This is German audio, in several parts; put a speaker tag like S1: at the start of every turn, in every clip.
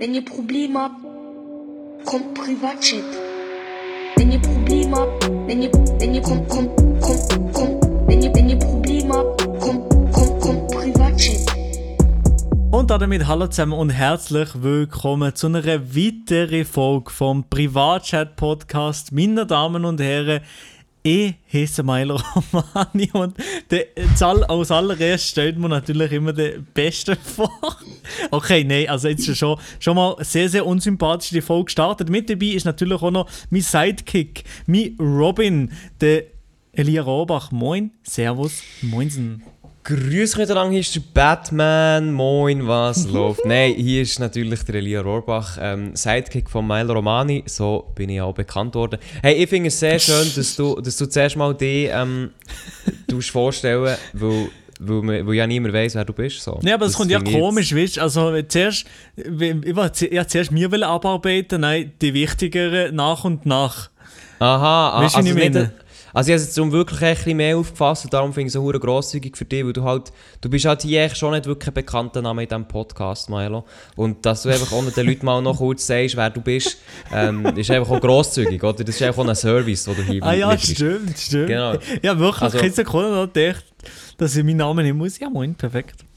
S1: Wenn ihr Probleme habt, kommt Privatchat. Wenn ihr Probleme habt, wenn ihr, wenn ihr, kommt, kommt, kommt, kommt, wenn ihr, wenn ihr Probleme habt, kommt, kommt, kommt Privatchat.
S2: Und damit hallo zusammen und herzlich willkommen zu einer weiteren Folge vom Privatchat-Podcast. Meine Damen und Herren, ich heiße Milo Romani und der, als allererst stellt man natürlich immer den Besten vor. Okay, nein, also jetzt schon, schon mal sehr, sehr unsympathisch die Folge gestartet. Mit dabei ist natürlich auch noch mein Sidekick, mein Robin, der Elia Robach. Moin, Servus, Moinsen.
S3: Grüß miteinander, hier ist der Batman. Moin, was läuft? Nein, hier ist natürlich der Elia Rohrbach, ähm, Sidekick von Milo Romani. So bin ich auch bekannt worden. Hey, ich finde es sehr schön, dass du, dass du zuerst mal dich ähm, vorstellen weil weil, weil ja niemand weiß, wer du bist. So.
S2: Ja, aber das, das kommt ja komisch, weißt du? Also, zuerst, ich wollte zuerst mir abarbeiten, nein, die wichtigeren nach und nach.
S3: Aha, weißt, also ich meine? Also ich habe es jetzt wirklich ein bisschen mehr aufgefasst und darum finde ich es so grosszügig für dich, weil du halt, du bist halt hier schon nicht wirklich ein bekannter Name in diesem Podcast, Milo. Und dass du einfach ohne den Leuten mal noch kurz sagst, wer du bist, ähm, ist einfach auch grosszügig, oder? Das ist einfach auch ein Service, den du hier
S2: Ah ja, stimmt, stimmt. Genau. Ja, wirklich, also, keine Sekunde noch gedacht, dass ich meinen Namen nicht muss. Ja, moin, perfekt.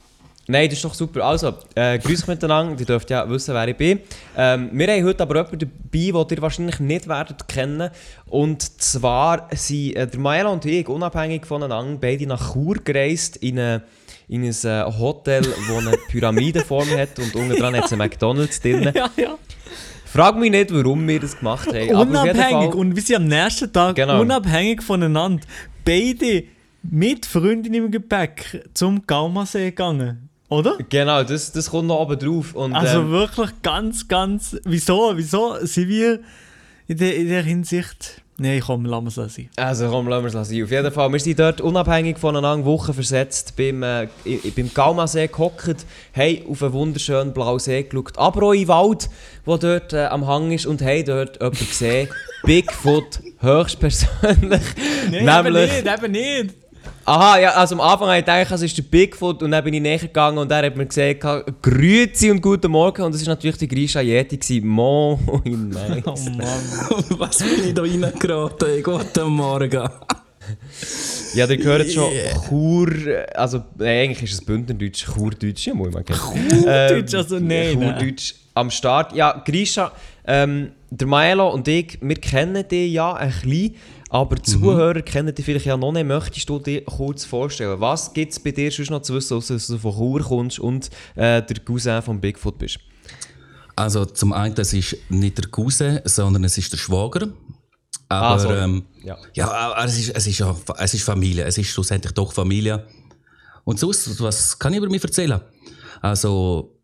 S3: Nein, das ist doch super. Also, äh, grüß miteinander, ihr dürft ja wissen, wer ich bin. Ähm, wir haben heute aber jemanden dabei, den ihr wahrscheinlich nicht werdet kennen. Und zwar sind äh, der Maela und ich unabhängig voneinander beide nach Chur gereist in eine in ein äh, Hotel, das eine Pyramidenform hat und unten dran hat es einen McDonalds drin. Ja, ja. Frag mich nicht, warum wir das gemacht haben.
S2: Unabhängig Fall, und wir sind am nächsten Tag genau. unabhängig voneinander beide mit Freundin im Gepäck zum Gaumasee gegangen. Oder?
S3: Genau, das, das kommt noch oben drauf. Und,
S2: also ähm, wirklich ganz, ganz. Wieso? Wieso sind wir in der, in der Hinsicht. Nein, komm, lassen wir es sein.
S3: Also komm, lassen wir es sein. Auf jeden Fall, wir sind dort unabhängig voneinander Wochen versetzt beim, äh, beim Gaumasee gehockt, haben auf einen wunderschönen blauen See geschaut, aber auch in den Wald, der dort äh, am Hang ist und haben dort jemanden gesehen. Bigfoot, höchstpersönlich.
S2: Nein, nämlich, eben nicht, eben nicht.
S3: Aha, ja, also am Anfang habe ich gedacht, es ist der Bigfoot und dann bin ich näher gegangen und er hat mir gesagt, Grüezi und guten Morgen und es war natürlich der Grisha Yeti. Moin,
S2: nice. Oh Mann. Was bin ich da reingeraten? Guten Morgen.
S3: ja, ihr gehört schon Chur, also nee, eigentlich ist es Bündnerdeutsch, Churdeutsch, ja, muss man
S2: Churdeutsch, also nein.
S3: Churdeutsch am Start. Ja, Grisha, ähm, der Maelo und ich, wir kennen dich ja ein bisschen. Aber mhm. Zuhörer kennen dich vielleicht ja noch nicht. Möchtest du dir kurz vorstellen, was gibt es bei dir sonst noch zu wissen, dass du von Chur kommst und äh, der Cousin von Bigfoot bist?
S4: Also zum einen, das ist nicht der Cousin, sondern es ist der Schwager. Aber ah, ähm, ja, ja es, ist, es, ist ja, es ist Familie. Es ist schlussendlich doch Familie. Und sonst, was kann ich über mich erzählen? Also,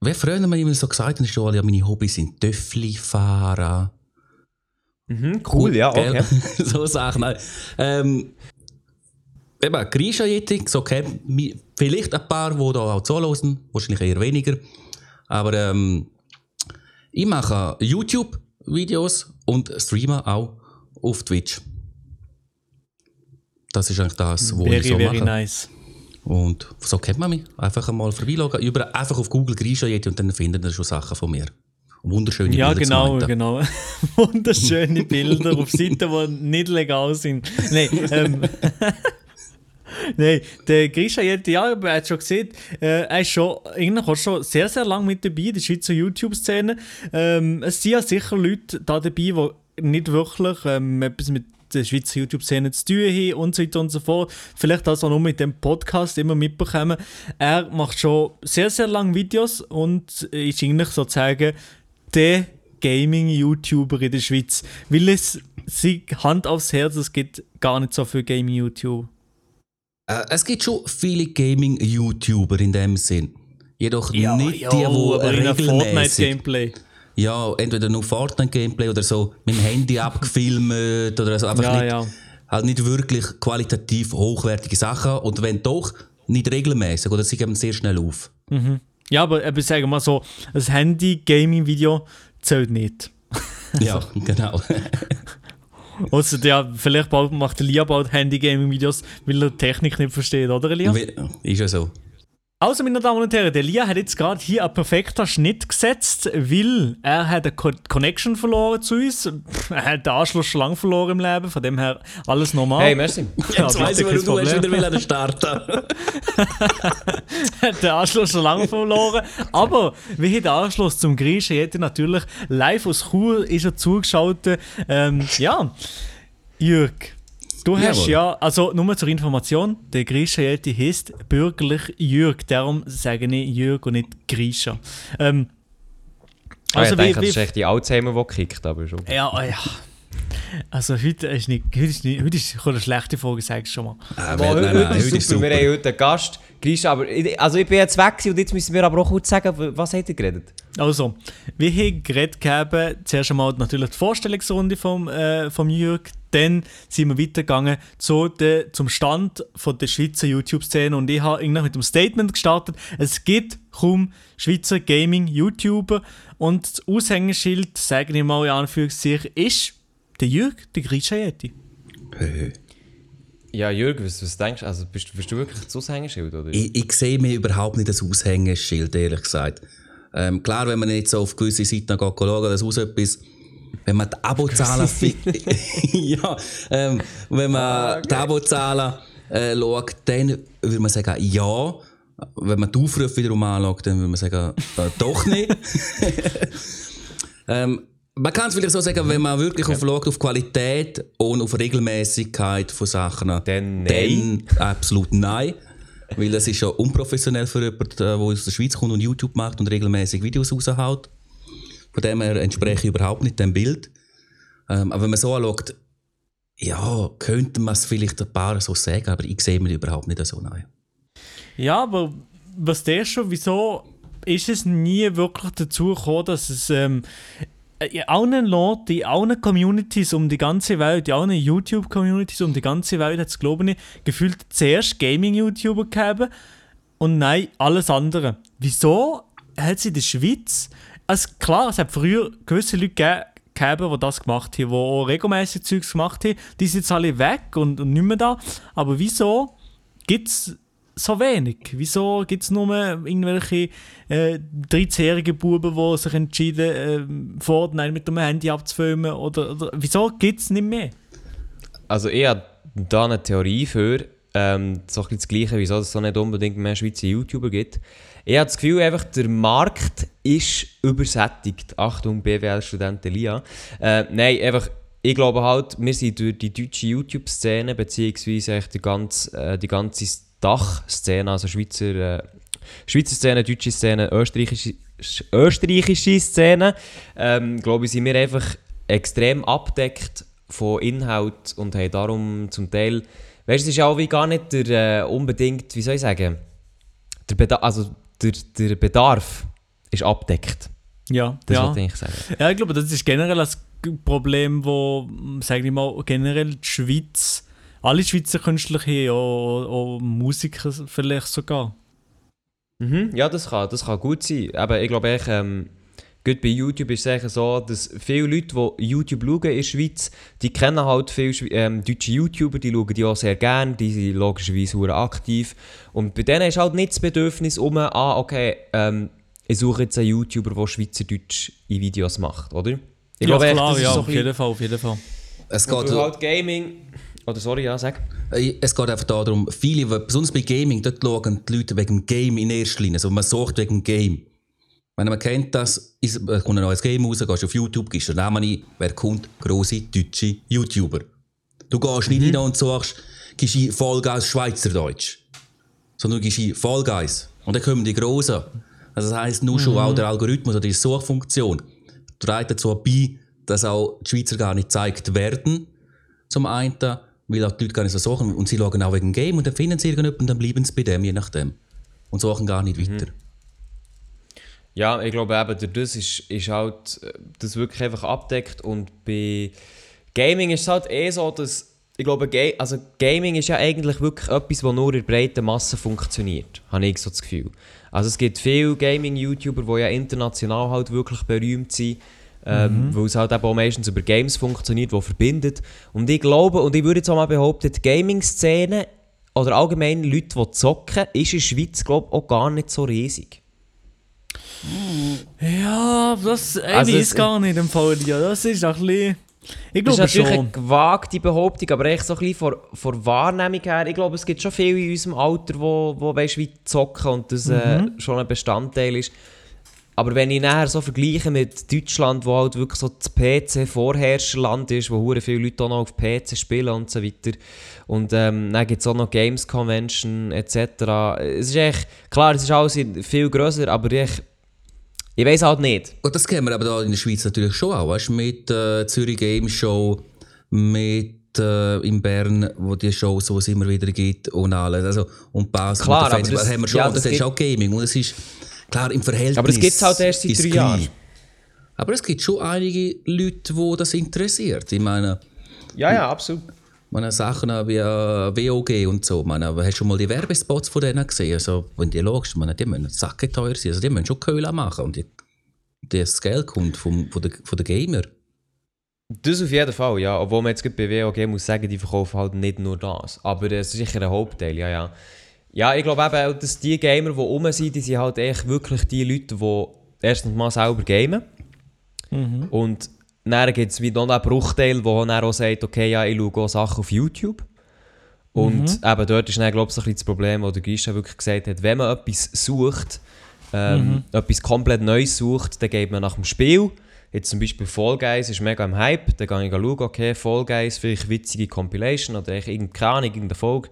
S4: wie früher mir immer so gesagt hat, ja, meine Hobbys sind Töffli fahren,
S3: Mhm, cool, cool, ja, okay.
S4: so Sachen. Ähm, eben, Grisha-Etik, so kennt vielleicht ein paar, die da auch zuhören, wahrscheinlich eher weniger. Aber ähm, ich mache YouTube-Videos und streame auch auf Twitch. Das ist eigentlich das, was ich so very mache. nice. Und so kennt man mich. Einfach einmal über, einfach auf Google Grisha und dann findet ihr schon Sachen von mir wunderschöne
S2: ja, Bilder. Ja, genau, genau. wunderschöne Bilder auf Seiten, die nicht legal sind. Nein, ähm, Nein, der Grisha Jette, ja, er hat schon gesehen, äh, er ist schon, auch schon sehr, sehr lange mit dabei, in der Schweizer YouTube-Szene. Ähm, es sind ja sicher Leute da dabei, die nicht wirklich ähm, etwas mit der Schweizer YouTube-Szene zu tun haben und so weiter und so fort. Vielleicht das auch nur mit dem Podcast immer mitbekommen. Er macht schon sehr, sehr lange Videos und ist eigentlich sozusagen der Gaming-YouTuber in der Schweiz. Weil es, sie Hand aufs Herz, es gibt gar nicht so viele Gaming-YouTuber.
S4: Äh, es gibt schon viele Gaming-YouTuber in dem Sinn. Jedoch ja, nicht ja, die, die regelmäßig...
S2: Fortnite-Gameplay.
S4: Ja, entweder nur Fortnite-Gameplay oder so mit dem Handy abgefilmt oder so. Einfach ja, nicht, ja. halt nicht wirklich qualitativ hochwertige Sachen. Und wenn doch, nicht regelmäßig oder sie geben sehr schnell auf.
S2: Mhm. Ja, aber ich sage mal so, ein Handy-Gaming-Video zählt nicht.
S4: ja, genau.
S2: Also ja, vielleicht bald macht Elia bald Handy-Gaming-Videos, weil er Technik nicht versteht, oder Elia?
S4: Ist ja so.
S2: Also, meine Damen und Herren, der Lia hat jetzt gerade hier einen perfekten Schnitt gesetzt, weil er hat eine Co Connection verloren zu uns. Er hat den Anschluss schon lange verloren im Leben, von dem her alles normal.
S3: Hey, merci.
S4: Jetzt weiss ich, warum du hast wieder wieder starten
S2: hat den Anschluss schon lange verloren. Aber wie hier der Anschluss zum Griechen hätte natürlich live aus Chur ist er zugeschaltet. Ähm, ja, Jürg, du hast
S4: Jawohl.
S2: ja, also nur zur Information, der Grisha Yeti heißt bürgerlich Jürg, darum sage ich Jürg und nicht Grisha. Ähm,
S3: Also,
S2: also
S3: ich
S2: wie,
S3: denke, das ist
S2: wie,
S3: echt die Alzheimer, die kickt, aber schon.
S2: ja, ah, ja. Also heute ist nicht, heute ist nicht, heute ist eine schlechte Folge, sagst du schon mal.
S4: Ah,
S3: Boah,
S4: nein,
S3: heute,
S4: nein,
S3: heute ist
S4: heute ist
S3: super. Wir
S4: super.
S3: haben heute einen Gast. Grisha, aber ich, also ich bin jetzt weg und jetzt müssen wir aber auch kurz sagen, was habt ihr geredet?
S2: Also, wir haben geredet gehabt, zuerst einmal natürlich die Vorstellungsrunde vom, äh, vom Jürg, dann sind wir weitergegangen zu der, zum Stand von der Schweizer YouTube-Szene und ich habe irgendwie mit dem Statement gestartet, es gibt kaum Schweizer Gaming-YouTuber und das Aushängeschild, sage ich mal in Anführungszeichen, ist der Jürg, der Grisha Yeti.
S3: Ja, Jürgen, was, was denkst du? Also bist, bist du wirklich das Aushängeschild, oder?
S4: Ich, ich sehe mir überhaupt nicht das Aushängeschild, ehrlich gesagt. Ähm, klar, wenn man jetzt so auf gewisse Seiten geht, schauen, dass aus etwas, wenn man die Abozahlen fi- ja, ähm, wenn man die Abozahlen äh, schaut, dann würde man sagen, ja. Wenn man die Aufrufe wiederum anschaut, dann würde man sagen, äh, doch nicht. ähm, man kann es vielleicht so sagen, wenn man wirklich auf, schaut, auf Qualität und auf Regelmäßigkeit von Sachen,
S3: Dann
S4: dann absolut nein. Weil das ist ja unprofessionell für jemanden, der aus der Schweiz kommt und YouTube macht und regelmäßig Videos raushaut. Von dem her entspreche ich überhaupt nicht dem Bild. Ähm, aber wenn man so anschaut, ja, könnte man es vielleicht ein paar so sagen, aber ich sehe mir überhaupt nicht so nein.
S2: Ja, aber was der schon, wieso ist es nie wirklich dazu gekommen, dass es ähm, in allen Leuten, in allen Communities um die ganze Welt, in allen YouTube-Communities um die ganze Welt, hat es glaube ich, gefühlt zuerst Gaming-YouTuber gegeben und nein, alles andere. Wieso hat es in der Schweiz, also klar, es hat früher gewisse Leute gegeben, die das gemacht haben, die auch regelmäßig Zeugs gemacht haben, die sind jetzt alle weg und, und nicht mehr da, aber wieso gibt es so wenig? Wieso gibt es nur irgendwelche äh, 13-jährige Buben, die sich entschieden äh, Fortnite mit dem Handy abzufilmen? Oder, oder wieso gibt es nicht mehr?
S3: Also ich habe da eine Theorie für, ähm, so ein bisschen das Gleiche, wieso es so nicht unbedingt mehr Schweizer YouTuber gibt. Ich habe das Gefühl, einfach, der Markt ist übersättigt. Achtung, BWL-Student Elia. Äh, nein, einfach, ich glaube halt, wir sind durch die deutsche YouTube-Szene, beziehungsweise die ganze, äh, die ganze Dach-Szene, also Schweizer, äh, Schweizer Szene, deutsche Szene, österreichische, österreichische Szene, ähm, glaube ich, sind wir einfach extrem abdeckt von Inhalt und haben darum zum Teil, weißt du, es ist auch wie gar nicht der äh, unbedingt, wie soll ich sagen, der, Beda also der, der Bedarf ist abdeckt.
S2: Ja,
S3: Das
S2: ja.
S3: ich sagen.
S2: ja, ich glaube, das ist generell ein Problem, wo, sage ich mal, generell die Schweiz, alle Schweizer Künstler haben, auch, auch Musiker vielleicht sogar.
S3: Mhm, ja, das kann, das kann gut sein. Aber ich glaube, echt, ähm, gut bei YouTube ist es eigentlich so, dass viele Leute, die YouTube schauen in der Schweiz, die kennen halt viele ähm, deutsche YouTuber, die schauen die auch sehr gerne, die sind logischerweise sehr aktiv. Und bei denen ist halt nicht das Bedürfnis um, ah, okay, ähm, ich suche jetzt einen YouTuber, der Schweizerdeutsch in Videos macht, oder? Ich
S2: ja,
S3: glaube echt,
S2: klar,
S3: das ist
S2: ja,
S3: so
S2: auf jeden Fall, auf jeden Fall.
S4: Es geht,
S3: für halt Gaming... Oder sorry, ja, sag.
S4: Äh, es geht einfach darum, viele, besonders bei Gaming, dort schauen die Leute wegen dem Game in erster Linie. Also man sucht wegen dem Game. Wenn man kennt das, ist, äh, kommt ein neues Game raus, gehst auf YouTube, gibst den Namen ein, wer kommt? Grosse deutsche YouTuber. Du gehst nicht rein und sagst, gibst ein Fall Guys Schweizerdeutsch. Sondern du gibst ein Fall Guys. Und dann kommen die Grossen. Also das heisst, nur schon auch der Algorithmus oder die Suchfunktion trägt dazu bei, dass auch die Schweizer gar nicht gezeigt werden. Zum einen, weil auch die Leute gar nicht so suchen und sie schauen auch wegen dem Game und dann finden sie irgendjemanden und dann bleiben sie bei dem, je nachdem. Und suchen gar nicht weiter.
S3: Ja, ich glaube eben, durch das ist, ist halt äh, das wirklich einfach abdeckt und bei Gaming ist es halt eh so, dass ich glaube, also Gaming ist ja eigentlich wirklich etwas, das nur in der breiten Masse funktioniert, habe ich so das Gefühl. Also es gibt viele Gaming-YouTuber, die ja international halt wirklich berühmt sind, ähm, weil es halt eben auch meistens über Games funktioniert, die verbindet. Und ich glaube, und ich würde jetzt auch mal behaupten, die Gaming-Szene oder allgemein Leute, die zocken, ist in der Schweiz, glaube ich, auch gar nicht so riesig.
S2: Ja, das ich
S3: Also
S2: weiß gar nicht im Fall. Ja, das ist ein bisschen. Ich
S3: Das ist
S2: glaube
S3: natürlich
S2: schon.
S3: eine gewagte Behauptung, aber echt so ein bisschen von, von Wahrnehmung her, ich glaube, es gibt schon viele in unserem Alter, wo, wo weißt, wie zocken und das äh,
S2: Mhm.
S3: schon ein Bestandteil ist. Aber wenn ich nachher so vergleiche mit Deutschland, wo halt wirklich so das PC-Vorherrscherland ist, wo hure viele Leute auch noch auf PC spielen und so weiter. Und ähm, dann gibt es auch noch Games Convention etc. Es ist echt, klar, es ist alles viel grösser, aber ich, ich weiß halt nicht.
S4: Und das kennen wir aber da in der Schweiz natürlich schon auch, weißt, mit äh, Zürich Game Show, mit äh, in Bern, wo die Shows, wo es immer wieder gibt und alles. Also, und Basel,
S3: Klar,
S4: und
S3: aber
S4: Festival,
S3: das-
S4: haben wir schon,
S3: ja,
S4: das,
S3: das
S4: ist
S3: gibt-
S4: auch Gaming und es ist klar im Verhältnis.
S3: Aber es gibt's halt erst seit drei. Jahren.
S4: Aber es gibt schon einige Leute, die das interessiert. Ich meine,
S3: Ja, ja, absolut.
S4: Meine Sachen wie äh, WOG und so. Meine, hast du schon mal die Werbespots von denen gesehen? Also, wenn die schaust, meine, die müssen sacketeuer sein. Also, die müssen schon Köhle machen. Und die, das Geld kommt vom, von den von der Gamer.
S3: Das auf jeden Fall, ja. Obwohl man jetzt bei WOG muss sagen, die verkaufen halt nicht nur das. Aber es ist sicher ein Hauptteil, ja, ja. Ja, ich glaube eben, auch, dass die Gamer, die rum sind, die sind halt echt wirklich die Leute, die erstens mal selber gamen. Und dann gibt es wieder noch einen Bruchteil, der dann auch sagt, okay, ja, ich schaue auch Sachen auf YouTube. Und eben dort ist dann, glaube ich, ein bisschen das Problem, wo der Gisha wirklich gesagt hat, wenn man etwas sucht, ähm, etwas komplett Neues sucht, dann geht man nach dem Spiel. Jetzt zum Beispiel Fall Guys ist mega im Hype, dann gehe ich schauen, okay, Fall Guys, vielleicht witzige Compilation oder irgendeine, Ahnung, irgendeine Folge.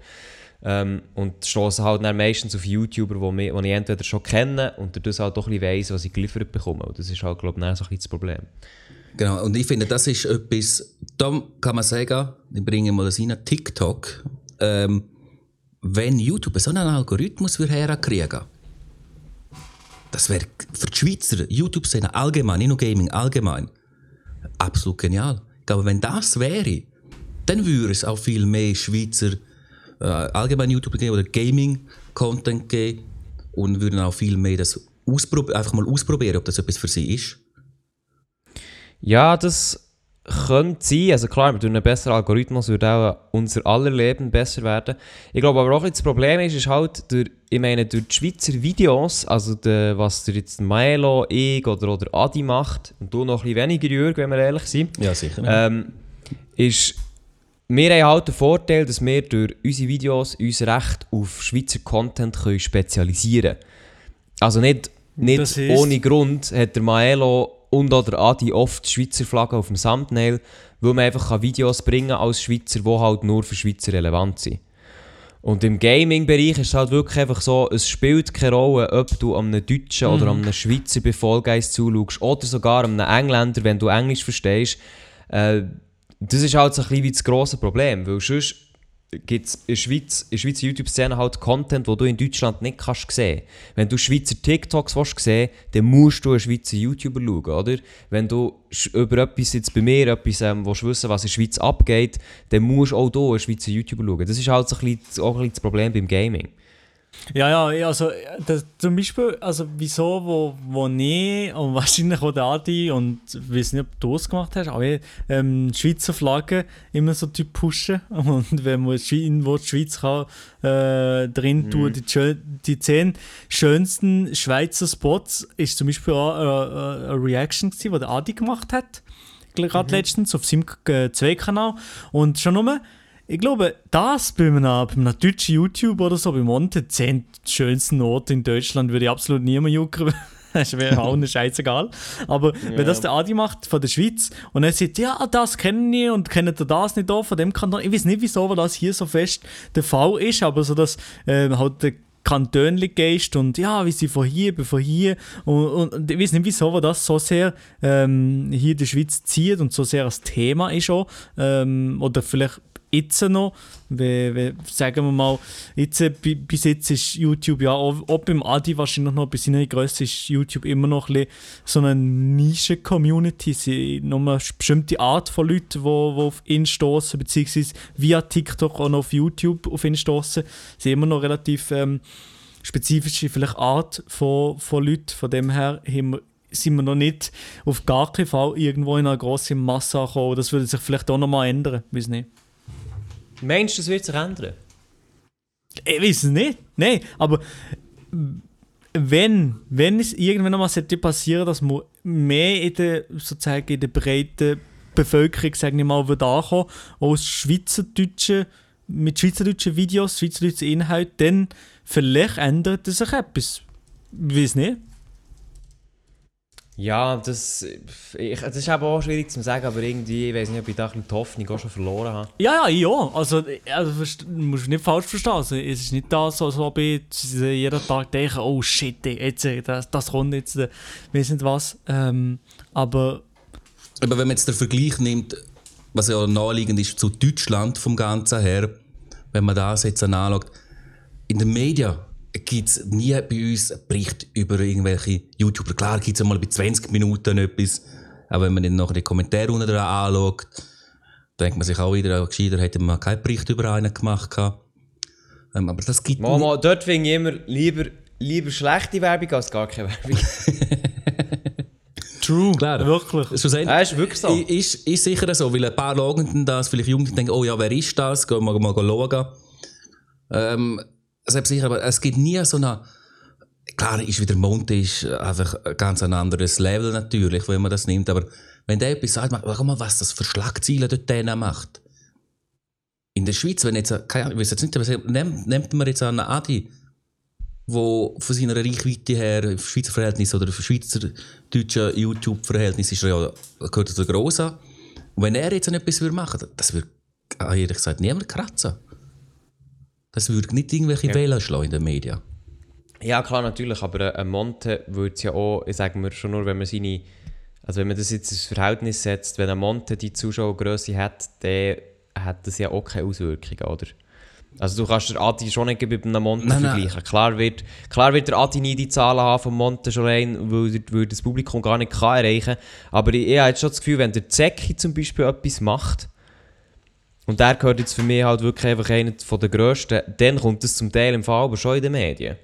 S3: Ähm, und stoße halt dann meistens auf YouTuber, die mich- die ich entweder schon kenne und dadurch halt doch ein bisschen weiss, was ich geliefert bekomme. Und das ist halt, glaube ich, so ein bisschen das Problem.
S4: Genau, und ich finde, das ist etwas, da kann man sagen, ich bringe mal das rein, TikTok, ähm, wenn YouTube so einen Algorithmus herkriegen, das wäre für die Schweizer YouTube-Szene allgemein, nicht nur Gaming, allgemein, absolut genial. Ich glaube, wenn das wäre, dann würde es auch viel mehr Schweizer äh, allgemein YouTube geben oder Gaming-Content geben und würden auch viel mehr das einfach mal ausprobieren, ob das etwas für sie ist.
S3: Ja, das könnte sein. Also klar, durch einen besseren Algorithmus würde auch unser aller Leben besser werden. Ich glaube aber auch, das Problem ist, ist halt, durch, ich meine, durch die Schweizer Videos, also der, was der jetzt Maelo, ich oder, oder Adi macht, und du noch ein bisschen weniger, Jürg, wenn wir ehrlich sind,
S4: Ja, sicher.
S3: ähm, ist, wir haben halt den Vorteil, dass wir durch unsere Videos uns recht auf Schweizer Content können spezialisieren können. Also nicht, nicht
S2: Das
S3: ohne Grund hat der Maelo und oder Adi oft Schweizer Flaggen auf dem Thumbnail, weil man einfach kann Videos bringen als Schweizer, die halt nur für Schweizer relevant sind. Und im Gaming-Bereich ist es halt wirklich einfach so, es spielt keine Rolle, ob du einem Deutschen oder einem Schweizer bei Fall Guys zuschaust oder sogar einem Engländer, wenn du Englisch verstehst. Äh, das ist halt so ein bisschen wie das grosse Problem, weil sonst gibt es in der Schweizer YouTube-Szene halt Content, den du in Deutschland nicht kannst sehen. Wenn du Schweizer TikToks willst sehen dann musst du einen Schweizer YouTuber schauen, oder? Wenn du über etwas jetzt bei mir etwas ähm, willst wissen, was in der Schweiz abgeht, dann musst du auch hier einen Schweizer YouTuber schauen. Das ist halt so ein bisschen, auch ein bisschen das Problem beim Gaming.
S2: Ja, ja, also das, zum Beispiel, also wieso, wo, wo ich und wahrscheinlich auch der Adi und ich weiß nicht, ob du es gemacht hast, aber ich, ähm, die Schweizer Flagge immer so typ pushen und wenn man Schwe- wo die Schweiz kann, äh, drin tun, die, die zehn schönsten Schweizer Spots ist zum Beispiel auch äh, äh, eine Reaction gewesen, die der Adi gemacht hat, gerade letztens auf seinem äh, Zwei-Kanal. Und schon nur ich glaube, das bei einem, bei einem deutschen YouTube oder so, bei Monte, 10 schönsten Orte in Deutschland, würde ich absolut niemand jucken. Das wäre auch eine scheißegal. Aber wenn das der Adi macht von der Schweiz und er sagt, ja, das kennen ich und kennt ihr das nicht auch von dem Kanton. Ich weiß nicht, wieso weil das hier so fest der Fall ist, aber so, dass äh, halt der Kantönli gehst und ja, wie sie von hier, bin von hier und, und, und ich weiß nicht, wieso das so sehr ähm, hier der Schweiz zieht und so sehr als Thema ist auch. Ähm, oder vielleicht jetzt noch, wie, wie, sagen wir mal, jetzt, äh, bi- bis jetzt ist YouTube ja auch, auch beim Adi wahrscheinlich noch bei seiner Größe ist YouTube immer noch ein so eine Nische-Community, sie nur eine bestimmte Art von Leuten, die, die auf ihn stoßen, beziehungsweise via TikTok und auf YouTube auf ihn stoßen, sind immer noch relativ ähm, spezifische vielleicht Art von, von Leuten, von dem her haben wir sind wir noch nicht auf gar keinen Fall irgendwo in einer grossen Masse angekommen. Das würde sich vielleicht auch noch mal ändern, weiß nicht.
S3: Meinst du, das wird sich ändern?
S2: Ich weiß es nicht. Nein, aber wenn, wenn es irgendwann mal sollte passieren, dass man mehr in der, sozusagen in der breiten Bevölkerung, sagen wir mal, wird ankommen, aus Schweizerdeutschen, mit schweizerdeutschen Videos, schweizerdeutschen Inhalten, dann vielleicht ändert sich etwas. Ich weiß nicht.
S3: Ja, das, ich, das ist aber auch schwierig zu sagen, aber irgendwie, ich weiß nicht, ob ich da die Hoffnung auch schon verloren habe.
S2: Ja, ja, ja. Also, also musst du nicht falsch verstehen. Also, es ist nicht das, als ob ich jeden Tag denke, oh shit, jetzt, das, das kommt jetzt, äh, weiß nicht was. Ähm, aber...
S4: Aber wenn man jetzt den Vergleich nimmt, was ja naheliegend ist zu Deutschland vom Ganzen her, wenn man das jetzt anschaut, in den Medien gibt es nie bei uns einen Bericht über irgendwelche YouTuber. Klar gibt es einmal bei 20 Minuten etwas, aber wenn man dann nachher die Kommentare unten dran anschaut, denkt man sich auch wieder, gescheiter hätte man keinen Bericht über einen gemacht. Ähm, aber das gibt
S3: Mama, dort finde ich immer lieber, lieber schlechte Werbung als gar keine Werbung.
S2: True, Klar. wirklich.
S3: Ja, ist wirklich so.
S4: Ist, ist sicher so, weil ein paar schauen das, vielleicht Jugendliche denken, oh ja, wer ist das? Gehen wir mal, mal schauen. Ähm, sicher, aber es gibt nie so eine. Klar ist wieder Monte ist einfach ein ganz anderes Level natürlich, wenn man das nimmt, aber wenn der etwas sagt, schau mal, was das für Schlagzeilen dort denen macht. In der Schweiz, wenn jetzt, keine Ahnung, ich weiß jetzt nicht, aber nimmt, nimmt man jetzt einen Adi, wo von seiner Reichweite her, Schweizer Verhältnis oder Schweizer deutsche YouTube-Verhältnis ist ja, gehört zu Grossen. Und wenn er jetzt etwas machen würde, das würde, ehrlich gesagt, niemand kratzen. Das würde nicht irgendwelche ja. Wähler schlagen in den Medien.
S3: Ja, klar, natürlich, aber ein Monte würde es ja auch, ich sage mir schon nur, wenn man seine, also wenn man das jetzt ins Verhältnis setzt, wenn ein Monte die Zuschauergröße hat, dann hat das ja auch keine Auswirkungen, oder? Also du kannst den Adi schon nicht mit einem Monte nein, vergleichen. Nein. Klar, wird, klar wird der Adi nie die Zahlen haben vom Monte schon rein, weil, weil das Publikum gar nicht kann erreichen kann. Aber ich, ich habe jetzt schon das Gefühl, wenn der Zecki zum Beispiel etwas macht, und der gehört jetzt für mich halt wirklich einfach einer von der grössten. Dann kommt es zum Teil im Fall aber schon in den Medien.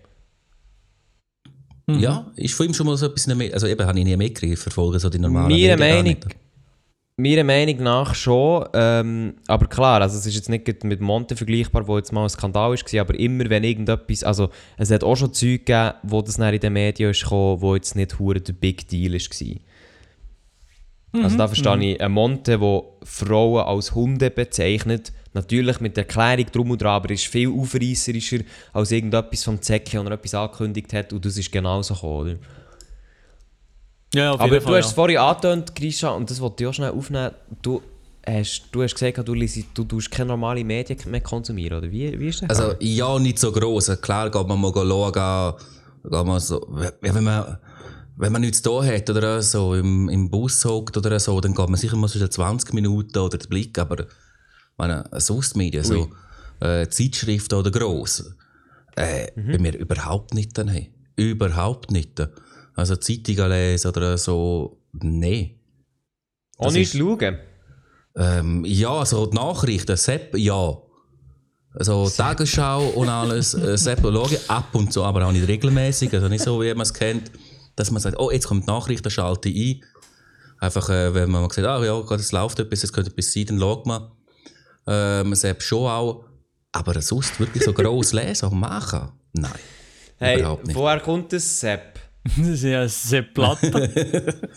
S4: Mhm. Ja, ist von ihm schon mal so etwas in den Medien. Also eben habe ich nie mitgekriegt, verfolgen so die normalen
S3: Meiner Meinung, meiner Meinung nach schon. Ähm, aber klar, also es ist jetzt nicht mit Monte vergleichbar, wo jetzt mal ein Skandal war, aber immer wenn irgendetwas, also es hat auch schon Zeug gegeben, wo das in den Medien ist gekommen, wo jetzt nicht hure der Big Deal war. Mhm. Also da verstehe mhm. ich einen Monte, der Frauen als Hunde bezeichnet. Natürlich mit Erklärung drum und dran, aber ist viel aufreisserischer als irgendetwas vom Zecke oder etwas angekündigt hat und das ist genauso gekommen,
S2: Ja,
S3: auf aber Fall, du hast es vorhin angetönt, Grisha, und das wollte ich auch schnell aufnehmen. Du hast, du hast gesagt, du, liest, du tust keine normalen Medien mehr konsumieren, oder wie, wie ist das?
S4: Also ja, nicht so gross. Klar geht man mal schauen, geht man so, wenn man wenn man nichts da hat oder so, im, im Bus hockt oder so, dann geht man sicher mal so 20 Minuten oder den Blick, aber meine, sonst Medien, so äh, Zeitschriften oder gross, äh, mhm. bei mir überhaupt nicht daheim. Überhaupt nicht. Also Zeitungen lesen oder so, nee.
S3: Auch nicht ist, schauen?
S4: Ähm, ja, so die Nachrichten, Sepp, ja. Also Tagesschau und alles, äh, Sepp schaue ab und zu, aber auch nicht regelmäßig, also nicht so, wie man es kennt dass man sagt, oh, jetzt kommt die Nachrichten, schalte ein. Einfach, äh, wenn man sagt, ah ja, es läuft etwas, es könnte etwas sein, dann schaut man. Äh, man sieht schon auch, aber sonst wirklich so gross lesen und machen? Nein.
S3: Hey, woher kommt das Sepp?
S2: das ist ja Sepp Platte.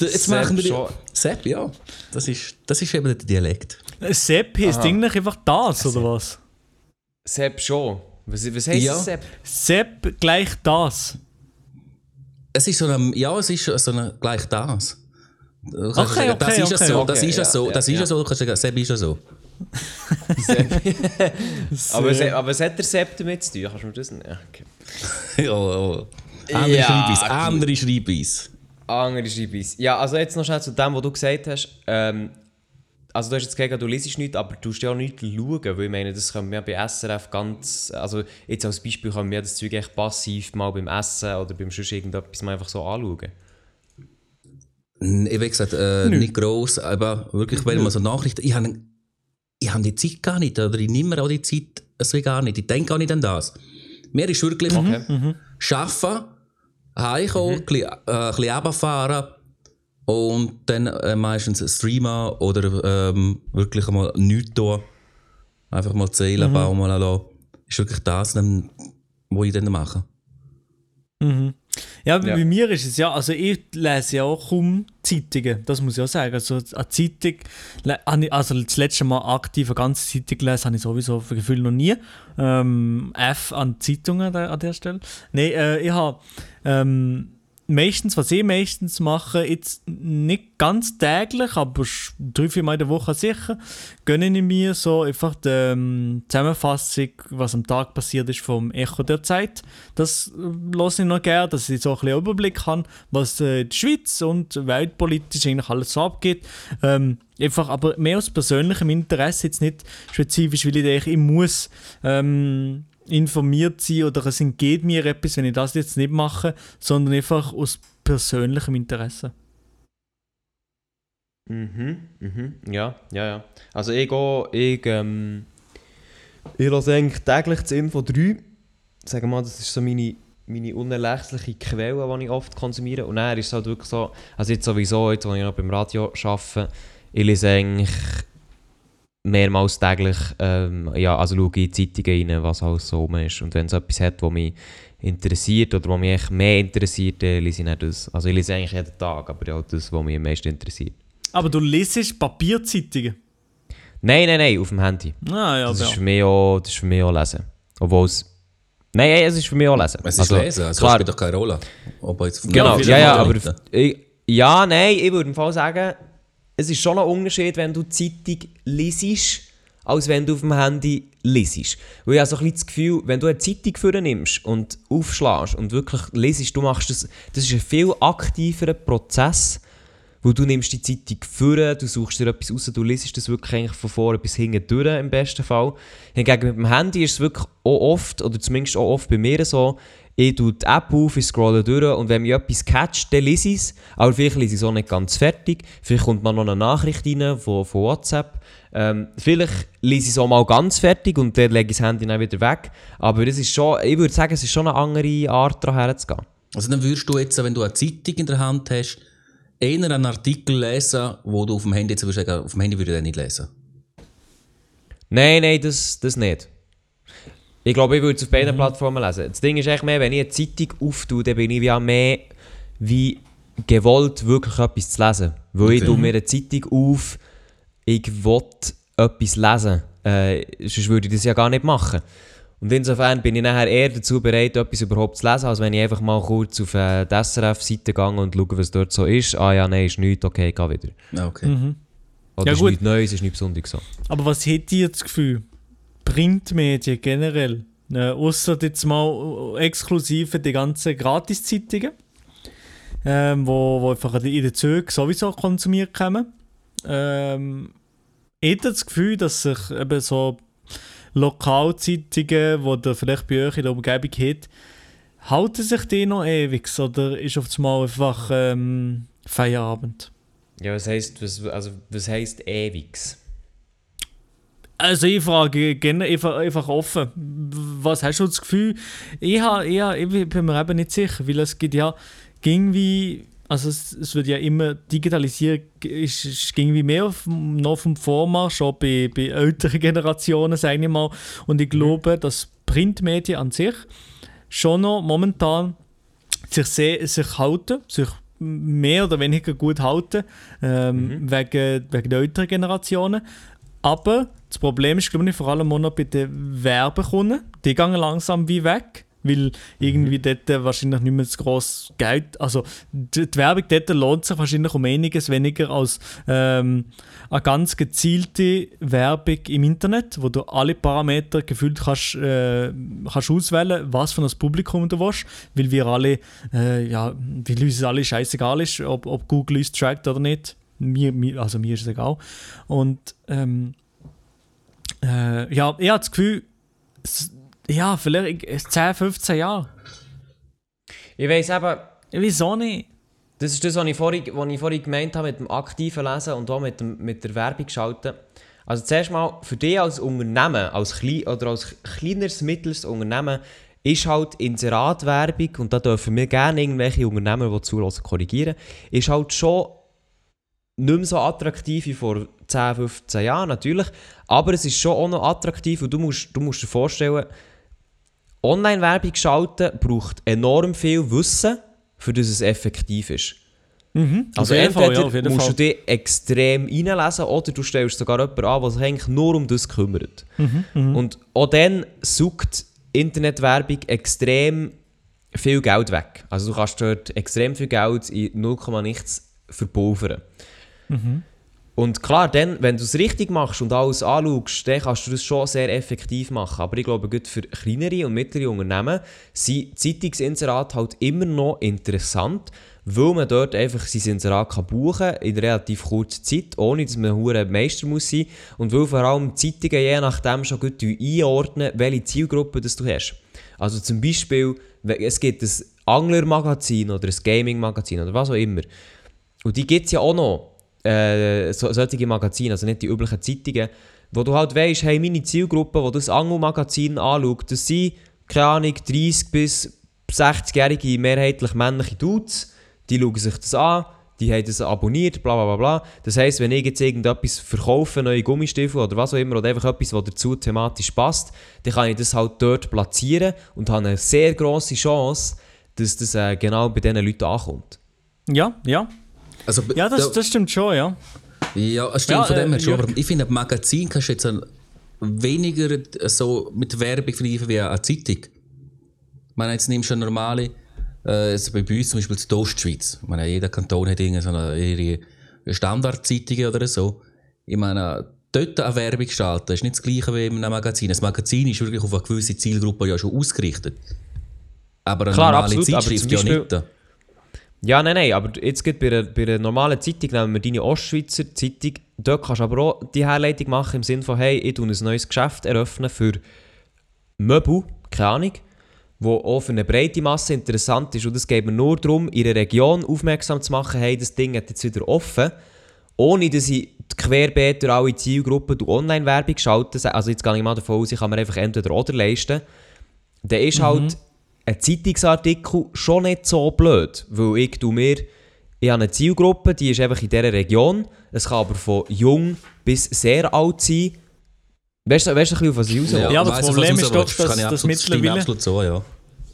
S4: Jetzt machen wir schon. Sepp, ja. Das ist, das ist eben der Dialekt.
S2: Sepp heisst eigentlich einfach das, oder was?
S3: Sepp schon. Was, was heisst ja. Sepp?
S2: Sepp gleich das.
S4: Es ist so ein, ja, es ist so ein, gleich das.
S2: Okay, okay, das ist
S4: okay, so, das ist ja so, das ist ja so, du kannst sagen, Sepp ist ja so.
S3: aber, se, aber was hat der Sepp damit zu tun? Kannst du mir das nicht?
S4: Okay. ja, ja. Andere ja, Schreibweise, andere Schreibweise.
S3: Andere Schreibweise. Ja, also jetzt noch schnell zu dem, was du gesagt hast. Ähm, also du hast jetzt gesagt, du liest nicht, aber du tust ja auch nicht schauen, weil ich meine, das können wir bei SRF ganz, also jetzt als Beispiel können wir das Zeug echt passiv mal beim Essen oder beim Schuss irgendetwas mal einfach so anschauen.
S4: Ich habe gesagt, äh, nicht gross, aber wirklich, wenn man so Nachrichten, ich habe ich hab die Zeit gar nicht, oder ich nehme mir auch die Zeit also gar nicht, ich denke gar nicht an das. Mir ist wirklich okay. mhm. arbeiten, heimkommen, mhm. ein bisschen, äh, ein bisschen runterfahren, und dann äh, meistens streamen oder ähm, wirklich mal nichts tun. Einfach mal zählen, mhm. bauen mal lassen. ist wirklich das, ähm, was ich dann mache.
S2: Mhm. Ja,
S3: Ja.
S2: bei mir ist es ja, also ich lese ja auch kaum Zeitungen, das muss ich auch sagen. Also eine Zeitung, also das letzte Mal aktiv eine ganze Zeitung gelesen, habe ich sowieso für Gefühl noch nie. Ähm, F an Zeitungen an der, an der Stelle. Nein, äh, ich habe ähm, meistens, was ich meistens mache, jetzt nicht ganz täglich, aber drei, vier Mal in der Woche sicher, gönne ich mir so einfach die ähm, Zusammenfassung, was am Tag passiert ist vom Echo der Zeit. Das äh, lasse ich noch gerne, dass ich so ein bisschen Überblick habe, was äh, der Schweiz und weltpolitisch eigentlich alles so abgeht. Ähm, einfach aber mehr aus persönlichem Interesse, jetzt nicht spezifisch, weil ich denke, ich muss ähm, informiert sein oder es entgeht mir etwas, wenn ich das jetzt nicht mache, sondern einfach aus persönlichem Interesse.
S3: Mhm, mhm, ja, ja, ja. Also ich gehe, ich, ähm, ich lasse eigentlich täglich das Info 3. Sagen wir mal, das ist so meine, meine unerlässliche Quelle, die ich oft konsumiere. Und dann ist es halt wirklich so, also jetzt sowieso, jetzt, wo ich noch beim Radio arbeite, ich lese eigentlich mehrmals täglich, ähm, ja, also schaue in die Zeitungen rein, was alles so rum ist. Und wenn es etwas hat, was mich interessiert oder was mich echt mehr interessiert, dann lese ich nicht das. Also ich lese eigentlich jeden Tag, aber ja, das, was mich am meisten interessiert.
S2: Aber du lesest Papierzeitungen.
S3: Nein, nein, nein, auf dem Handy.
S2: Ah, ja,
S3: Das
S2: ja.
S3: ist, für mich auch, das ist für mich auch lesen. Obwohl es... Nein, nein, es ist für mich auch lesen.
S4: Es ist lesen, also
S3: klar,
S4: spielt doch keine Rolle. Ob jetzt
S3: Genau, ja, ja, aber... Ich, ja, nein, ich würde im Fall sagen, es ist schon ein Unterschied, wenn du die Zeitung liest, als wenn du auf dem Handy liest. Ich habe so ein bisschen das Gefühl, wenn du eine Zeitung vornimmst und aufschlägst und wirklich liest, du machst das... Das ist ein viel aktiverer Prozess, weil du nimmst die Zeitung vor, du suchst dir etwas raus, du liest das wirklich eigentlich von vorne bis hinten durch, im besten Fall. Hingegen mit dem Handy ist es wirklich auch oft, oder zumindest auch oft bei mir so, ich tue die App auf, ich scrolle durch und wenn mich etwas catcht, dann lese ich es. Aber vielleicht lese ich es auch nicht ganz fertig. Vielleicht kommt mal noch eine Nachricht rein von, von WhatsApp. Ähm, vielleicht lese ich es auch mal ganz fertig und dann lege ich das Handy dann wieder weg. Aber es ist schon, ich würde sagen, es ist schon eine andere Art, daran herzugehen.
S4: Also dann würdest du jetzt, wenn du eine Zeitung in der Hand hast, eher einen Artikel lesen, wo du auf dem Handy jetzt würdest sagen, auf dem Handy würde ich den nicht lesen.
S3: Nein, nein, das, das nicht. Ich glaube, ich würde es auf beiden Plattformen lesen. Das Ding ist echt mehr, wenn ich eine Zeitung auftue, dann bin ich ja mehr wie gewollt, wirklich etwas zu lesen. Weil ich
S4: Okay.
S3: tue mir eine Zeitung auf, ich will etwas lesen. Äh, sonst würde ich das ja gar nicht machen. Und insofern bin ich nachher eher dazu bereit, etwas überhaupt zu lesen, als wenn ich einfach mal kurz auf äh, die SRF-Seite gehe und schaue, was dort so ist. Ah ja, nein, ist nichts, okay, geh wieder.
S4: Ah, okay.
S2: Mhm.
S3: Oder
S2: Ja,
S3: ist
S2: gut.
S3: nichts Neues, ist nichts Besonderes so.
S2: Aber was hättet ihr das Gefühl? Printmedien generell, äh, außer jetzt mal äh, exklusive die ganzen Gratiszeitungen, ähm, wo, wo einfach in den Zügen sowieso konsumiert kommen. Ähm, hättet ihr das Gefühl, dass sich eben so Lokalzeitungen, die ihr vielleicht bei euch in der Umgebung habt, halten sich die noch ewig oder ist auf einmal einfach ähm, Feierabend?
S3: Ja, was heisst, was, also, was heisst ewigs?
S2: Also ich frage gerne einfach, einfach offen. Was hast du das Gefühl? Ich, ha, ich, ha, ich bin mir eben nicht sicher, weil es gibt ja irgendwie, also es, es wird ja immer digitalisiert, ist, ist irgendwie mehr auf, noch vom Vormarsch, auch bei, bei älteren Generationen, sage ich mal. Und ich glaube, dass Printmedien an sich schon noch momentan sich, sehr, sich halten, sich mehr oder weniger gut halten, ähm, wegen, wegen der älteren Generationen. Aber das Problem ist, glaube ich, vor allem auch noch bei den Werbekunden. Die gehen langsam wie weg, weil irgendwie dort wahrscheinlich nicht mehr das grosse Geld, also die, die Werbung dort lohnt sich wahrscheinlich um einiges weniger als ähm, eine ganz gezielte Werbung im Internet, wo du alle Parameter gefühlt kannst, äh, kannst auswählen, was für ein Publikum du willst, weil wir alle, äh, ja, weil uns alle scheißegal ist, ob, ob Google uns trackt oder nicht. Mir, mir, also mir ist es egal. Und ähm, äh, ja, ich habe das Gefühl, ja, vielleicht 10, 15 Jahre.
S3: Ich weiss eben,
S2: Wieso nicht?
S3: das ist das, was ich vorhin, was ich vorhin gemeint habe mit dem aktiven Lesen und auch mit, dem, mit der Werbung schalten. Also zuerst mal, für dich als Unternehmen, als klein, oder als kleineres, mittleres Unternehmen, ist halt Inseratwerbung, und da dürfen wir gerne irgendwelche Unternehmer, die zulassen, korrigieren, ist halt schon nicht mehr so attraktiv wie vor 10, 15 Jahren, natürlich. Aber es ist schon auch noch attraktiv und du musst, du musst dir vorstellen, Online-Werbung schalten braucht enorm viel Wissen, für das es effektiv ist.
S2: Mhm,
S3: Also entweder
S2: Fall, ja,
S3: musst
S2: Fall.
S3: du dich extrem reinlesen oder du stellst sogar jemanden an, der sich eigentlich nur um das kümmert.
S2: Mhm,
S3: Und auch dann sucht Internetwerbung extrem viel Geld weg. Also du kannst dort extrem viel Geld in 0, nichts verpulvern. Und klar, dann, wenn du es richtig machst und alles anschaust, dann kannst du das schon sehr effektiv machen. Aber ich glaube, gerade für kleinere und mittlere Unternehmen sind Zeitungsinserate halt immer noch interessant, weil man dort einfach sein Inserat kann buchen kann in relativ kurzer Zeit, ohne dass man hoher Meister muss sein und weil vor allem Zeitungen je nachdem schon gut einordnen, welche Zielgruppe das du hast. Also zum Beispiel, es gibt ein Anglermagazin oder ein Gaming-Magazin oder was auch immer. Und die gibt es ja auch noch, äh, so, solche Magazine, also nicht die üblichen Zeitungen, wo du halt weisst, hey, meine Zielgruppe, die das Angelmagazin anschaut, das sind, keine Ahnung, 30 bis 60-jährige, mehrheitlich männliche Dudes, die schauen sich das an, die haben das abonniert, bla bla bla bla. Das heisst, wenn ich jetzt irgendetwas verkaufe, neue Gummistiefel oder was auch immer, oder einfach etwas, was dazu thematisch passt, dann kann ich das halt dort platzieren und habe eine sehr grosse Chance, dass das äh, genau bei diesen Leuten ankommt.
S2: Ja, ja.
S4: Also,
S2: Ja, das,
S4: da-
S2: das stimmt schon, ja.
S4: Ja, stimmt
S2: Ja,
S4: von dem
S2: äh,
S4: her schon.
S2: Jörg.
S4: Aber ich finde, ein Magazin kannst du jetzt ein- weniger so mit Werbung vergleichen wie eine Zeitung. Ich meine, jetzt nimmst du eine normale, äh, also bei uns zum Beispiel die Ostschweiz. Ich meine, jeder Kanton hat so eine, ihre Standardzeitungen oder so. Ich meine, dort eine Werbung gestalten ist nicht das gleiche wie in einem Magazin. Ein Magazin ist wirklich auf eine gewisse Zielgruppe ja schon ausgerichtet. Aber eine
S3: Klar,
S4: normale
S3: absolut, aber
S4: Zeitschrift
S3: zum
S4: ja nicht.
S3: Ja, nein, nein, aber jetzt geht bei einer, bei einer normalen Zeitung, nehmen wir deine Ostschweizer Zeitung, dort kannst du aber auch die Herleitung machen im Sinne von, hey, ich tue ein neues Geschäft eröffnen für Möbel, keine Ahnung, wo auch für eine breite Masse interessant ist. Und es geht mir nur darum, in der Region aufmerksam zu machen, hey, das Ding hat jetzt wieder offen, ohne dass ich querbeet durch alle Zielgruppen durch Online-Werbung schalte, also jetzt gehe ich mal davon aus, ich kann mir einfach entweder oder leisten, dann ist halt ein Zeitungsartikel schon nicht so blöd, weil ich tu mir, ich habe eine Zielgruppe, die ist einfach in dieser Region, es kann aber von jung bis sehr alt sein. Weißt du, weißt du ein bisschen, auf was ich raus will?
S2: Ja, aber das Problem ist
S4: du
S2: doch, dass- dass mittlerweile-
S4: so, ja.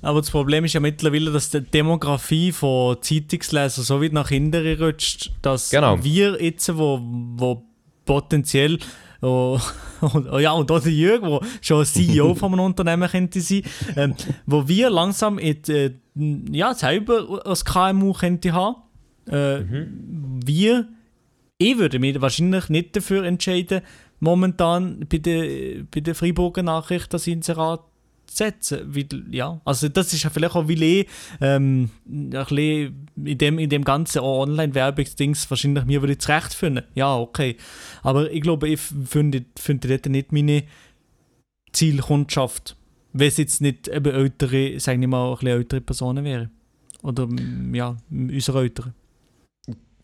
S2: Aber das Problem ist ja mittlerweile, dass die Demografie von Zeitungslesern so weit nach hinten rutscht, dass
S3: Genau.
S2: wir jetzt, wo, wo potenziell oh, und, oh ja, und auch der Jürg, der schon CEO von einem Unternehmen könnte sein, ähm, wo wir langsam in, die, äh, ja, selber als KMU könnte haben. Äh, Wir, ich würde mich wahrscheinlich nicht dafür entscheiden, momentan bei der, bei der Freiburger Nachricht das Inserat setzen. Weil, ja, also das ist ja vielleicht auch, weil ich ähm, ein bisschen in dem, in dem ganzen Online-Werbungsdings wahrscheinlich mir würde zurecht finden. Ja, okay. Aber ich glaube, ich finde, finde dort nicht meine Zielkundschaft. Wenn es jetzt nicht eben ältere, sagen wir mal, ein ältere Personen wären. Oder, ja, unsere Eltern.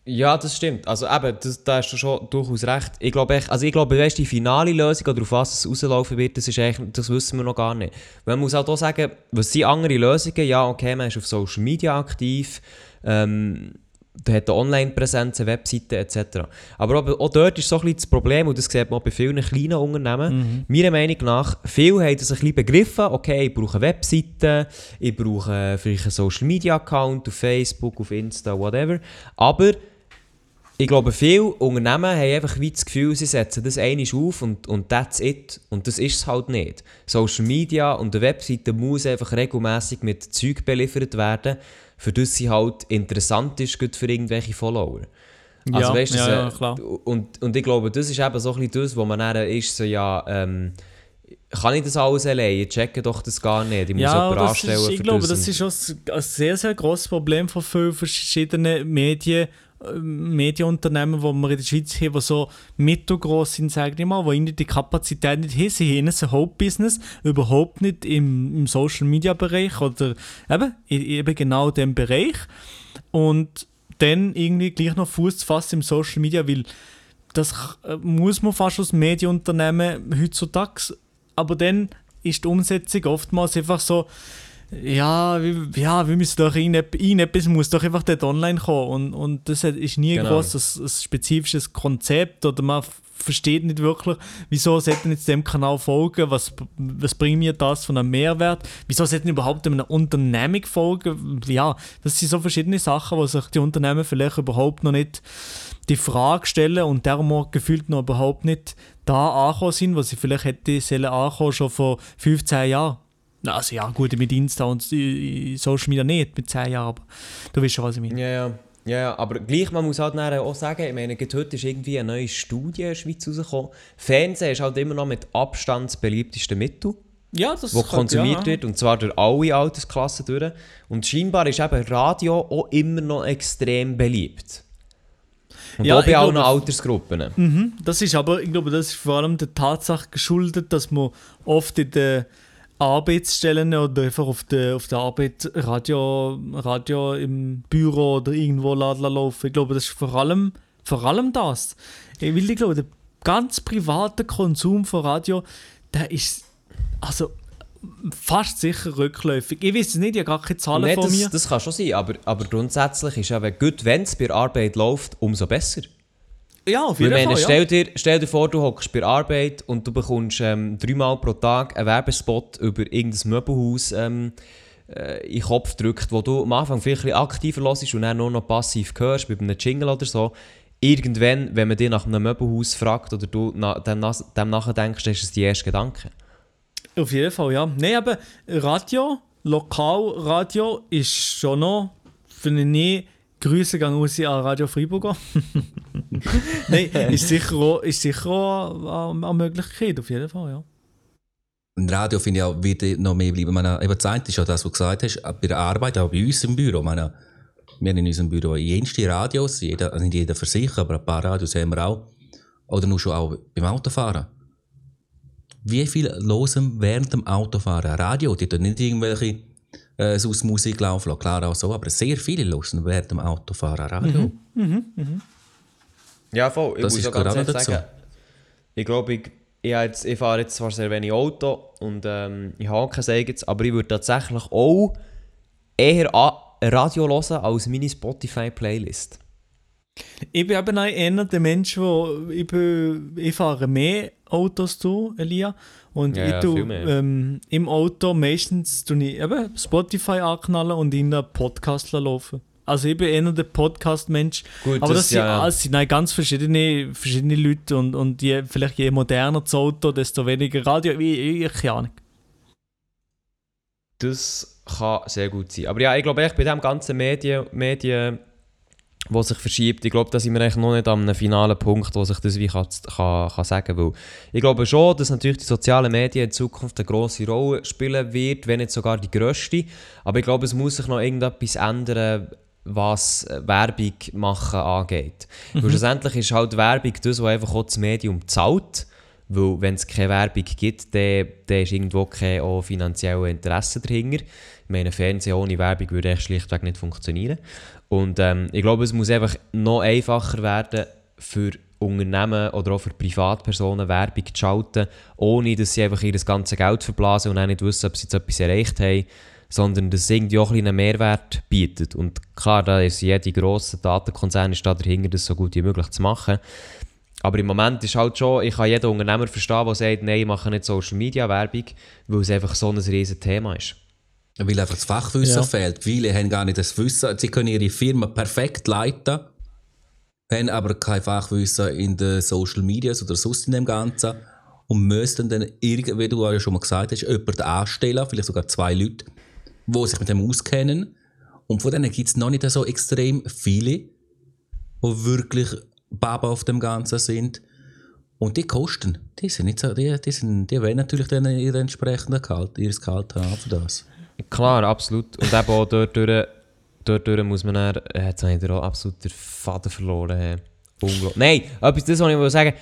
S3: Ja, das stimmt. Also eben, das, da hast du schon durchaus recht. Ich glaube, echt, also ich glaube, weißt, die finale Lösung oder auf was es rauslaufen wird, das, ist eigentlich, das wissen wir noch gar nicht. Man muss auch hier sagen, was sind andere Lösungen? Ja, okay, man ist auf Social Media aktiv, ähm, der hat eine Online-Präsenz, eine Webseite etc. Aber auch, auch dort ist so ein bisschen das Problem, und das sieht man auch bei vielen kleinen Unternehmen, meiner Meinung nach, viele haben das ein bisschen begriffen, okay, ich brauche eine Webseite, ich brauche vielleicht einen Social-Media-Account auf Facebook, auf Insta, whatever, aber ich glaube, viele Unternehmen haben einfach wie das Gefühl, sie setzen das einmal auf und, und that's it. Und das ist es halt nicht. Social Media und eine Webseite muss einfach regelmäßig mit Zeug beliefert werden, für das sie halt interessant ist, gut für irgendwelche Follower. Also,
S2: Ja,
S3: weißt
S2: ja,
S3: so,
S2: ja, klar.
S3: Und, und ich glaube, das ist eben so ein bisschen das, wo man dann ist, so ja, ähm, kann ich das alles alleine? Ich checke doch das gar nicht. Ich muss
S2: Ja,
S3: jemanden anstellen
S2: ist, ich glaube,
S3: das.
S2: ist auch ein sehr, sehr grosses Problem von vielen verschiedenen Medien, äh, Medienunternehmen, die wir in der Schweiz haben, die so mittelgroß sind, sage ich mal, die die Kapazität nicht haben. Sie haben ein Hauptbusiness, überhaupt nicht im, im Social-Media-Bereich oder eben, eben genau dem Bereich. Und dann irgendwie gleich noch Fuß zu fassen im Social Media, weil das äh, muss man fast als Medienunternehmen heutzutage. Aber dann ist die Umsetzung oftmals einfach so, ja, wir, ja, wir müssen doch irgendetwas, muss doch einfach dort online kommen. Und, und das ist nie
S3: Genau.
S2: groß ein, ein spezifisches Konzept oder man versteht nicht wirklich, wieso sollten jetzt dem Kanal folgen, was, was bringt mir das von einem Mehrwert, wieso sollten überhaupt einer Unternehmung folgen, ja, das sind so verschiedene Sachen, wo sich die Unternehmen vielleicht überhaupt noch nicht die Frage stellen und darum gefühlt noch überhaupt nicht da angekommen sind, wo sie vielleicht hätte sollen ankommen schon vor 15 Jahren. Also ja, gut, mit Insta und Social Media nicht, mit 10 Jahren, aber du weißt schon, was ich meine.
S3: Ja, ja. Ja, ja, aber gleich, man muss halt auch sagen, ich meine, heute ist irgendwie eine neue Studie in der Schweiz rausgekommen. Fernsehen ist halt immer noch mit Abstand das beliebteste Mittel.
S2: Ja, das
S3: wo konsumiert ja. wird, und zwar durch alle Altersklassen durch. Und scheinbar ist eben Radio auch immer noch extrem beliebt. Und ja, auch bei allen Altersgruppen.
S2: Mhm, das ist aber, ich glaube, das ist vor allem der Tatsache geschuldet, dass man oft in den Arbeitsstellen oder einfach auf der, auf der Arbeit Radio, Radio im Büro oder irgendwo laufen. Ich glaube, das ist vor allem, vor allem das. Ich will, ich glaube, der ganz private Konsum von Radio, der ist also fast sicher rückläufig. Ich weiß es nicht, ich habe gar keine Zahlen nee,
S3: von
S2: das,
S3: mir. Das kann schon sein, aber, aber grundsätzlich ist ja, gut, wenn es bei Arbeit läuft, umso besser.
S2: Ja, auf jeden
S3: meine,
S2: Fall.
S3: Stell, dir, stell dir vor, du hockst bei Arbeit und du bekommst ähm, dreimal pro Tag einen Werbespot über irgendein Möbelhaus ähm, äh, in den Kopf gedrückt, wo du am Anfang vielleicht ein aktiver hörst und dann nur noch passiv hörst, bei einem Jingle oder so. Irgendwann, wenn man dich nach einem Möbelhaus fragt oder du na, dem, dem nachdenkst, ist es die erste Gedanke.
S2: Auf jeden Fall, ja. Nein, aber Radio, Lokalradio ist schon noch, finde ich, Grüße gehen raus an Radio Freiburger. Nein, ist sicher auch, ist sicher auch eine, Möglichkeit, auf jeden Fall, ja.
S4: Radio finde ich auch, wird noch mehr bleiben. Meine, eben Zeit ist ja das, was du gesagt hast, bei der Arbeit, auch bei uns im Büro. Meine, wir haben in unserem Büro jenste Radios, jeder, also nicht jeder für sich, aber ein paar Radios haben wir auch. Oder nur schon auch beim Autofahren. Wie viel hören während dem Autofahren Radio? Die nicht irgendwelche äh, aus Musik laufen lassen. Klar auch so, aber sehr viele hören während dem Autofahren Radio.
S2: Mhm. Mhm. Mhm.
S3: Ja, voll. Ich das muss ist auch ganz dazu. sagen, ich glaube, ich, ich, jetzt, ich fahre jetzt zwar sehr wenig Auto und ähm, ich habe kein eigenes, aber ich würde tatsächlich auch eher Radio hören als meine Spotify-Playlist.
S2: Ich bin eben einer der Menschen, wo ich, ich fahre mehr Autos zu, Elia. Und ja, ich tue ähm, im Auto meistens tue ich eben Spotify anknallen und in einen Podcast laufen. Also ich bin einer der Podcast-Mensch. Aber das, das sind, ja, sind nein, ganz verschiedene, verschiedene Leute und, und je, vielleicht je moderner das Auto, desto weniger Radio. Ich, ich, keine Ahnung.
S3: Das kann sehr gut sein. Aber ja, ich glaube, ich bei diesem ganzen Medien, Medien wo sich verschiebt. Ich glaube, da sind wir eigentlich noch nicht an einem finalen Punkt, wo sich das wie kann, kann, kann sagen will. Ich glaube schon, dass natürlich die sozialen Medien in Zukunft eine grosse Rolle spielen wird, wenn nicht sogar die grösste. Aber ich glaube, es muss sich noch irgendetwas ändern, was Werbung machen angeht. Mhm. Weil schlussendlich ist halt Werbung das, was einfach auch das Medium zahlt. Weil wenn es keine Werbung gibt, dann, dann ist irgendwo kein auch finanzielles Interesse dahinter. Ich meine, Fernsehen ohne Werbung würde echt schlichtweg nicht funktionieren. Und ähm, ich glaube, es muss einfach noch einfacher werden für Unternehmen oder auch für Privatpersonen Werbung zu schalten, ohne dass sie einfach ihr ganzes Geld verblasen und auch nicht wissen, ob sie jetzt etwas erreicht haben, sondern dass es irgendwie auch einen Mehrwert bietet. Und klar, da ist jede grosse Datenkonzern ist da dahinter, das so gut wie möglich zu machen. Aber im Moment ist halt schon, ich kann jeden Unternehmer verstehen, der sagt, nein, ich mache nicht Social Media Werbung, weil es einfach so ein riesiges Thema ist.
S4: Weil einfach das Fachwissen ja. fehlt. Viele haben gar nicht das Wissen. Sie können ihre Firma perfekt leiten, haben aber kein Fachwissen in den Social Medias oder sonst in dem Ganzen und müssen dann irgendwie, wie du ja schon mal gesagt hast, jemanden anstellen, vielleicht sogar zwei Leute, die sich mit dem auskennen. Und von denen gibt es noch nicht so extrem viele, die wirklich Baba auf dem Ganzen sind. Und die Kosten, die sind nicht so, die, die, sind, die wollen natürlich dann ihr entsprechendes Gehalt, ihr Gehalt haben für das.
S3: Klar, absolut. Und eben auch dort, dort, dort, muss man dann, äh, jetzt habe ich auch absolut den Faden verloren. Hey. Unglaublich. Nein, etwas, das, was ich sagen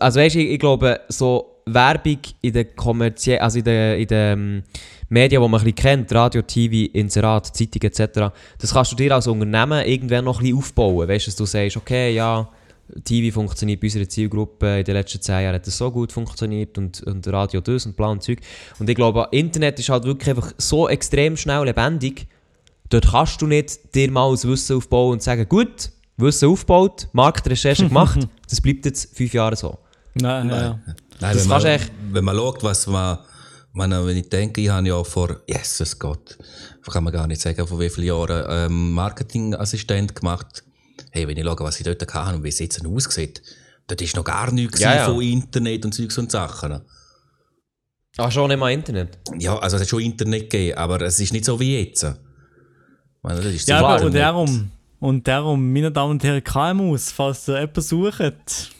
S3: also weißt du, ich, ich, glaube, so Werbung in den kommerziellen, also in den, in den Medien, die man ein bisschen kennt, Radio, TV, Inserat, Zeitung etc., das kannst du dir als Unternehmen irgendwann noch ein bisschen aufbauen. Weißt du, dass du sagst, okay, ja, TV funktioniert bei unserer Zielgruppe in den letzten zehn Jahren hat das so gut funktioniert und, und Radio das und Plan und Zeug. Und ich glaube, Internet ist halt wirklich einfach so extrem schnell lebendig. Dort kannst du nicht dir mal das Wissen aufbauen und sagen, gut, Wissen aufgebaut, Marktrecherche gemacht, Das bleibt jetzt fünf Jahre so.
S2: Nein, ja.
S4: Nein,
S3: Das
S4: wenn, man,
S3: echt-
S4: wenn man schaut, was man, wenn, wenn ich denke, ich habe ja vor, Jesus Gott, kann man gar nicht sagen, vor wie vielen Jahren ähm, Marketingassistent gemacht. Hey, wenn ich schaue, was ich dort hatte und wie es jetzt aussieht, dort ist noch gar nichts
S3: Ja, ja.
S4: von Internet und Zeugs und Sachen.
S3: Ah, schon nicht mal Internet.
S4: Ja, also es hat schon Internet gegeben, aber es ist nicht so wie jetzt. Meine, das ist
S2: Ja, aber
S4: Internet.
S2: und darum, und darum, meine Damen und Herren, KMUs, falls ihr jemanden sucht,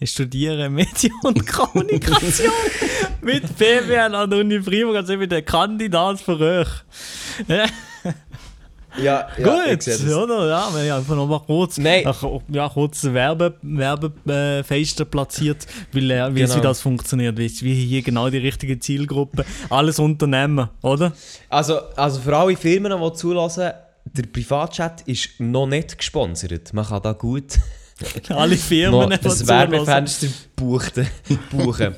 S2: ich studiere Medien und Kommunikation mit BWL an der Uni Freiburg, also ich bin der Kandidat für euch. Ja,
S3: Ja,
S2: gut, oder? Ja, wir haben einfach noch mal kurz,
S3: Nein.
S2: ach, ja, kurz Werbe, Werbefenster platziert, weil, äh, wie,
S3: Genau.
S2: wie das funktioniert, wie, wie hier genau die richtige Zielgruppe, alles Unternehmen, oder?
S3: Also, also für alle Firmen, die zulassen, der Privatchat ist noch nicht gesponsert. Man kann da gut
S2: Alle Firmen, die
S3: das. Werbefenster buchen. buchen.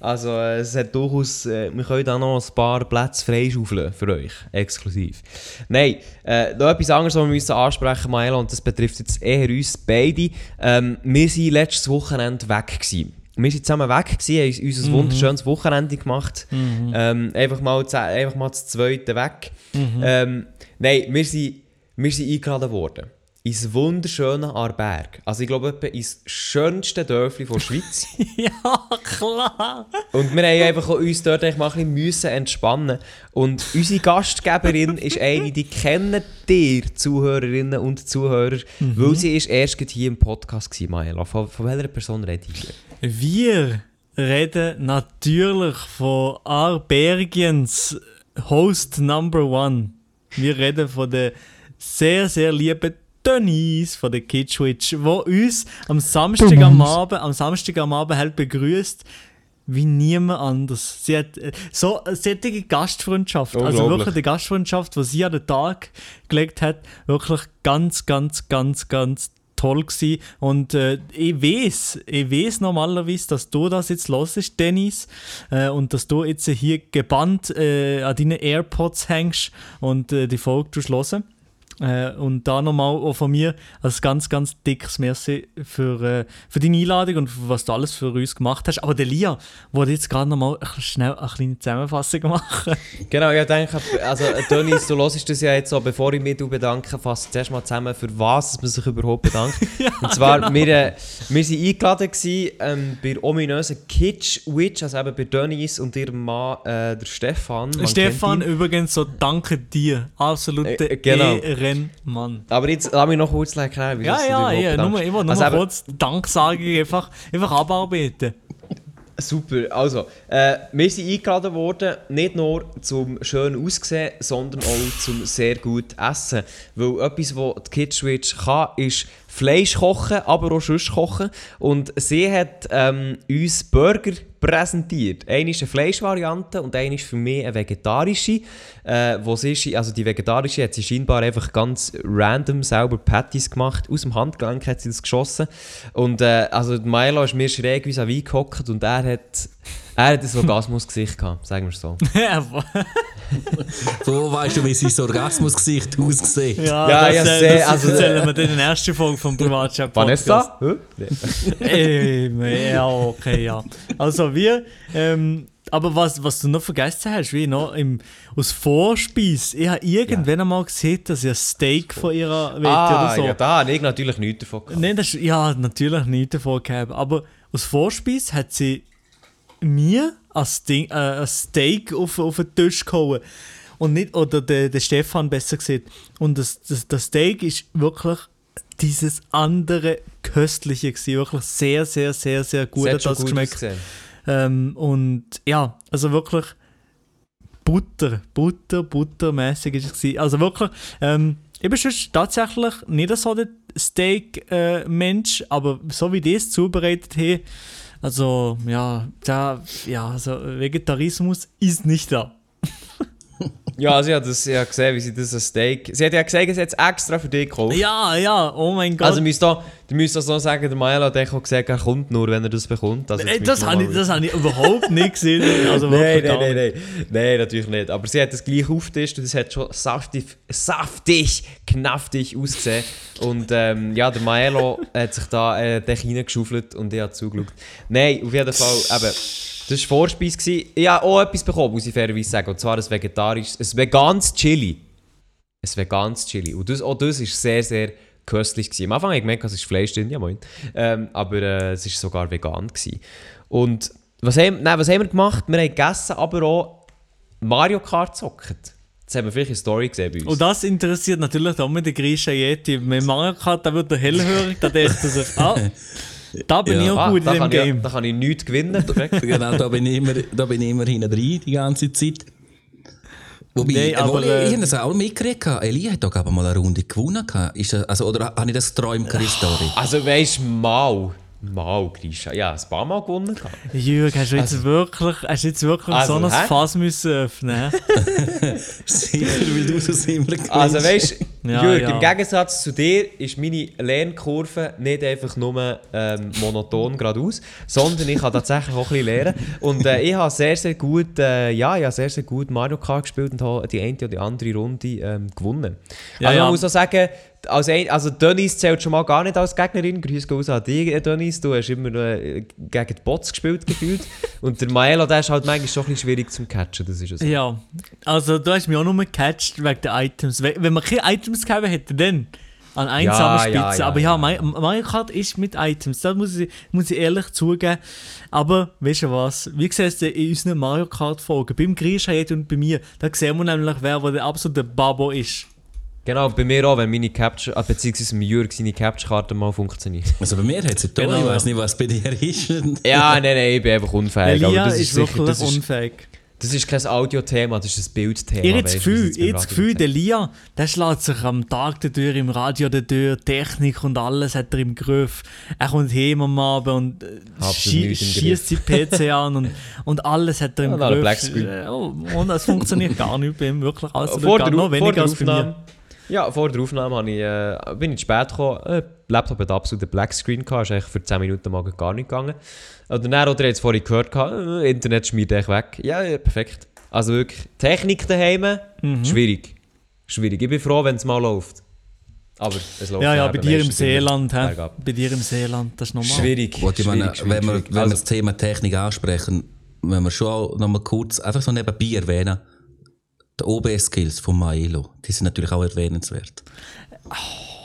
S3: Also es hat durchaus, äh, wir können da noch ein paar Plätze freischaufeln für euch, exklusiv. Nein, äh, noch etwas anderes, was wir müssen ansprechen Maela, und das betrifft jetzt eher uns beide. Ähm, wir waren letztes Wochenende weg. Gewesen. Wir sind zusammen weg, gewesen, haben unser wunderschönes Wochenende gemacht. Ähm, einfach, mal, einfach mal das zweite weg. Ähm, nein, wir sind, wir sind eingeladen worden. Ins wunderschöne Arberg. Also ich glaube, etwa ins schönste Dörfli der Schweiz.
S2: Ja, klar.
S3: Und wir haben einfach uns dort mal ein bisschen müssen entspannen Und unsere Gastgeberin ist eine, die kennen dir, Zuhörerinnen und Zuhörer, weil sie ist erst hier im Podcast war, Maela. Von, von welcher Person rede ich?
S2: Wir reden natürlich von Arbergiens Host Number One. Wir reden von der sehr, sehr lieben Denise von der Kitschwitch, wo uns am Samstag am Abend, am Samstag am Abend halt begrüßt wie niemand anders. Sie hat äh, so eine solche Gastfreundschaft, also wirklich die Gastfreundschaft, die sie an den Tag gelegt hat, wirklich ganz, ganz, ganz, ganz toll gewesen. Und äh, ich weiß, ich weiß normalerweise, dass du das jetzt los ist, Dennis, äh, und dass du jetzt hier gebannt äh, an deinen AirPods hängst und äh, die Folge tust hören. Äh, und da nochmal auch von mir als ganz, ganz dickes Merci für, äh, für deine Einladung und für was du alles für uns gemacht hast. Aber der Lia wollte jetzt gerade nochmal schnell eine kleine Zusammenfassung machen.
S3: Genau, ich denke, also Dennis, du hörst das ja jetzt so, bevor ich mich bedanke, fasse zuerst mal zusammen, für was man sich überhaupt bedankt. und zwar, wir, äh, wir waren eingeladen gewesen, ähm, bei der ominösen Kitsch Witch, also eben bei Dennis und ihrem Mann, äh, der Stefan. Man
S2: Stefan, übrigens, so danke dir. Absolute
S3: Äh, genau.
S2: Ehrenmann.
S3: Aber jetzt lass mich noch kurz erklären, wie
S2: Ja, ja, ja, nur,
S3: bedankst.
S2: ich will nur
S3: Also eben-
S2: kurz Danksagung einfach, einfach abarbeiten.
S3: Super, also, äh, wir sind eingeladen worden, nicht nur zum schön Aussehen, sondern auch zum sehr gut Essen. Weil etwas, was die Kitschwitch kann, ist Fleisch kochen, aber auch sonst kochen. Und sie hat ähm, uns Burger präsentiert. Eine ist eine Fleischvariante und eine ist für mich eine vegetarische. Äh, wo sie, also die vegetarische hat sie scheinbar einfach ganz random selber Patties gemacht. Aus dem Handgelenk hat sie das geschossen. Und äh, also Milo ist mir schräg wie wie gehockt und er hat, er hat ein Orgasmusgesicht gehabt, sagen wir es so.
S4: So weißt du, wie sein Orgasmusgesicht aussieht.
S2: ja,
S3: Ja,
S2: das,
S3: ja, sehr,
S2: das
S3: also-
S2: erzählen wir dann in der ersten Folge vom Privatchat
S3: Vanessa?
S2: Ey, ja, okay, ja. Also wir, ähm, aber was, was du noch vergessen hast, wie noch im, aus Vorspeis, ich habe irgendwann einmal gesehen, dass ihr Steak von ihrer Wette
S3: Ah,
S2: oder so.
S3: ja, da habe ich natürlich nichts davon gehabt.
S2: Nein, das ist, ja, natürlich nicht davon gehabt, aber aus Vorspeis hat sie mir ein, Steak, äh, ein Steak auf, auf den Tisch gehauen. Und nicht, oder der, der Stefan besser gesagt. Und das, das, das Steak ist wirklich dieses andere Köstliche gewesen. Wirklich sehr, sehr, sehr, sehr gut hat das geschmeckt. Ähm, und ja, also wirklich Butter, Butter, buttermäßig ist es gewesen. Also wirklich, ähm, ich bin sonst tatsächlich nicht so der Steak-Mensch, aber so wie die es zubereitet haben, also ja, da, ja, also Vegetarismus ist nicht da.
S3: Ja, sie hat das ja gesehen, wie sie das ein Steak. Sie hat ja gesagt, sie hat es extra für dich gekauft.
S2: Ja, ja, oh mein Gott.
S3: Also, müsst du müsst das noch sagen, der Maelo hat auch gesagt, er kommt nur, wenn er das bekommt. Also,
S2: Ey,
S3: jetzt
S2: das habe ich, das hab ich überhaupt nicht gesehen. Also
S3: Nein, nein, nein, nein. Nein, natürlich nicht. Aber sie hat das gleich aufgetischt und es hat schon saftig, saftig, knaftig ausgesehen. Und ähm, ja, der Maelo hat sich da äh, reingeschaufelt und ich habe zugeschaut. Nein, auf jeden Fall, eben, das war Vorspeis. Ich habe auch etwas bekommen, muss ich fairerweise sagen. Und zwar ein vegetarisches, ein veganes Chili. Ein veganes Chili. Und das, auch das war sehr, sehr köstlich. Gewesen. Am Anfang habe ich gemerkt, es ist Fleisch drin, ja moin. Ähm, aber äh, es war sogar vegan. Gewesen. Und was haben, nein, was haben wir gemacht? Wir haben gegessen, aber auch Mario Kart gezockt. Das haben wir vielleicht eine Story gesehen bei uns.
S2: Und das interessiert natürlich auch mit der Grisha Yeti. Mit Mario Kart, da wird er hellhörig, da denkt er sich, ah, da bin
S4: Ja.
S2: ich auch
S3: ah,
S2: gut in dem
S3: kann ich,
S2: Game.
S3: da kann ich nichts gewinnen.
S4: Genau, da bin ich immer, da bin ich immer hinten drin, die ganze Zeit. Wobei, äh,
S2: aber, äh,
S4: ich habe das auch mitgekriegt. Elia hat doch aber mal eine Runde gewonnen. Ist das, also, oder habe ich das geträumt, Story?
S3: Also weißt du, mal. Mal, Grisha. Ja, ein paar Mal gewonnen. gehabt.
S2: Jürg, hast du jetzt wirklich, hast jetzt wirklich
S3: Also,
S2: so ein
S3: hä?
S2: Fass müssen öffnen?
S4: Sicher, weil du das immer gewinnst.
S3: Also weißt du,
S2: Ja,
S3: Jürg,
S2: ja.
S3: im Gegensatz zu dir ist meine Lernkurve nicht einfach nur ähm, monoton geradeaus, sondern ich kann tatsächlich auch ein bisschen lernen. Und äh, ich habe sehr, sehr gut, äh, ja, ich habe sehr, sehr gut Mario Kart gespielt und habe die eine oder die andere Runde ähm, gewonnen.
S2: Ja,
S3: also
S2: ja.
S3: man muss auch sagen, als ein, also Dennis zählt schon mal gar nicht als Gegnerin. Gehen raus an dich, äh, Dennis. Du hast immer äh, gegen die Bots gespielt gefühlt. und der Maelo, der ist halt manchmal schon ein bisschen schwierig zum Catchen, das ist ja so.
S2: ja, also du hast mich auch nur gecatcht wegen den Items. We- Wenn man keine Items gehabt hätte, dann an einsamer
S3: Ja,
S2: Spitze.
S3: ja, ja,
S2: Aber ja, Mario Kart ist mit Items, das muss ich, muss ich ehrlich zugeben. Aber weißt du was, wie siehst du in unseren Mario Kart Folgen, beim Grisha und bei mir, da sehen wir nämlich, wer der absolute Babo ist.
S3: Genau, bei mir auch, wenn meine Capture, ah, beziehungsweise mit Jürg seine Capture-Karte mal funktioniert.
S4: Also bei mir hat es da,
S2: Genau,
S4: ich weiß nicht, was bei dir ist.
S3: ja, nein, nein, ich bin einfach unfähig.
S2: Elia
S3: aber das
S2: ist,
S3: ist, sicher,
S2: wirklich
S3: das, ist,
S2: unfähig.
S3: das ist kein Audiothema, das ist ein Bildthema.
S2: Ich habe das Gefühl, ich das Gefühl der Lia, der schlägt sich am Tag der Tür, im Radio der Tür, Technik und alles hat er im Griff. Er kommt heim am Abend und äh, schie
S3: im
S2: schießt sein PC an und, und alles hat er im
S3: Und
S2: Griff.
S3: Blackscreen.
S2: Äh, oh, und es funktioniert gar nicht bei ihm, wirklich. Also,
S3: vor, der,
S2: noch
S3: vor
S2: weniger
S3: der
S2: als bei mir.
S3: Ja, vor der Aufnahme habe ich, äh, bin ich zu spät gekommen. Äh, der Laptop hat absolut Black Screen gehabt. Ist eigentlich für 10 Minuten mal gar nicht gegangen. Oder dann, oder jetzt vorhin gehört, gehabt, äh, Internet schmiert echt weg. Ja, ja, perfekt. Also wirklich, Technik daheim,
S2: Mhm.
S3: schwierig. Schwierig. Ich bin froh, wenn es mal läuft. Aber es läuft
S2: Ja, ja, bei dir im Seeland, hä? Bei dir im Seeland, das ist normal.
S3: Schwierig.
S4: Gut, ich meine,
S3: schwierig, schwierig,
S4: wenn wir, wenn wir
S3: Also,
S4: das Thema Technik ansprechen, wenn wir schon noch mal kurz einfach so nebenbei erwähnen, die OBS-Skills von Maelo, die sind natürlich auch erwähnenswert.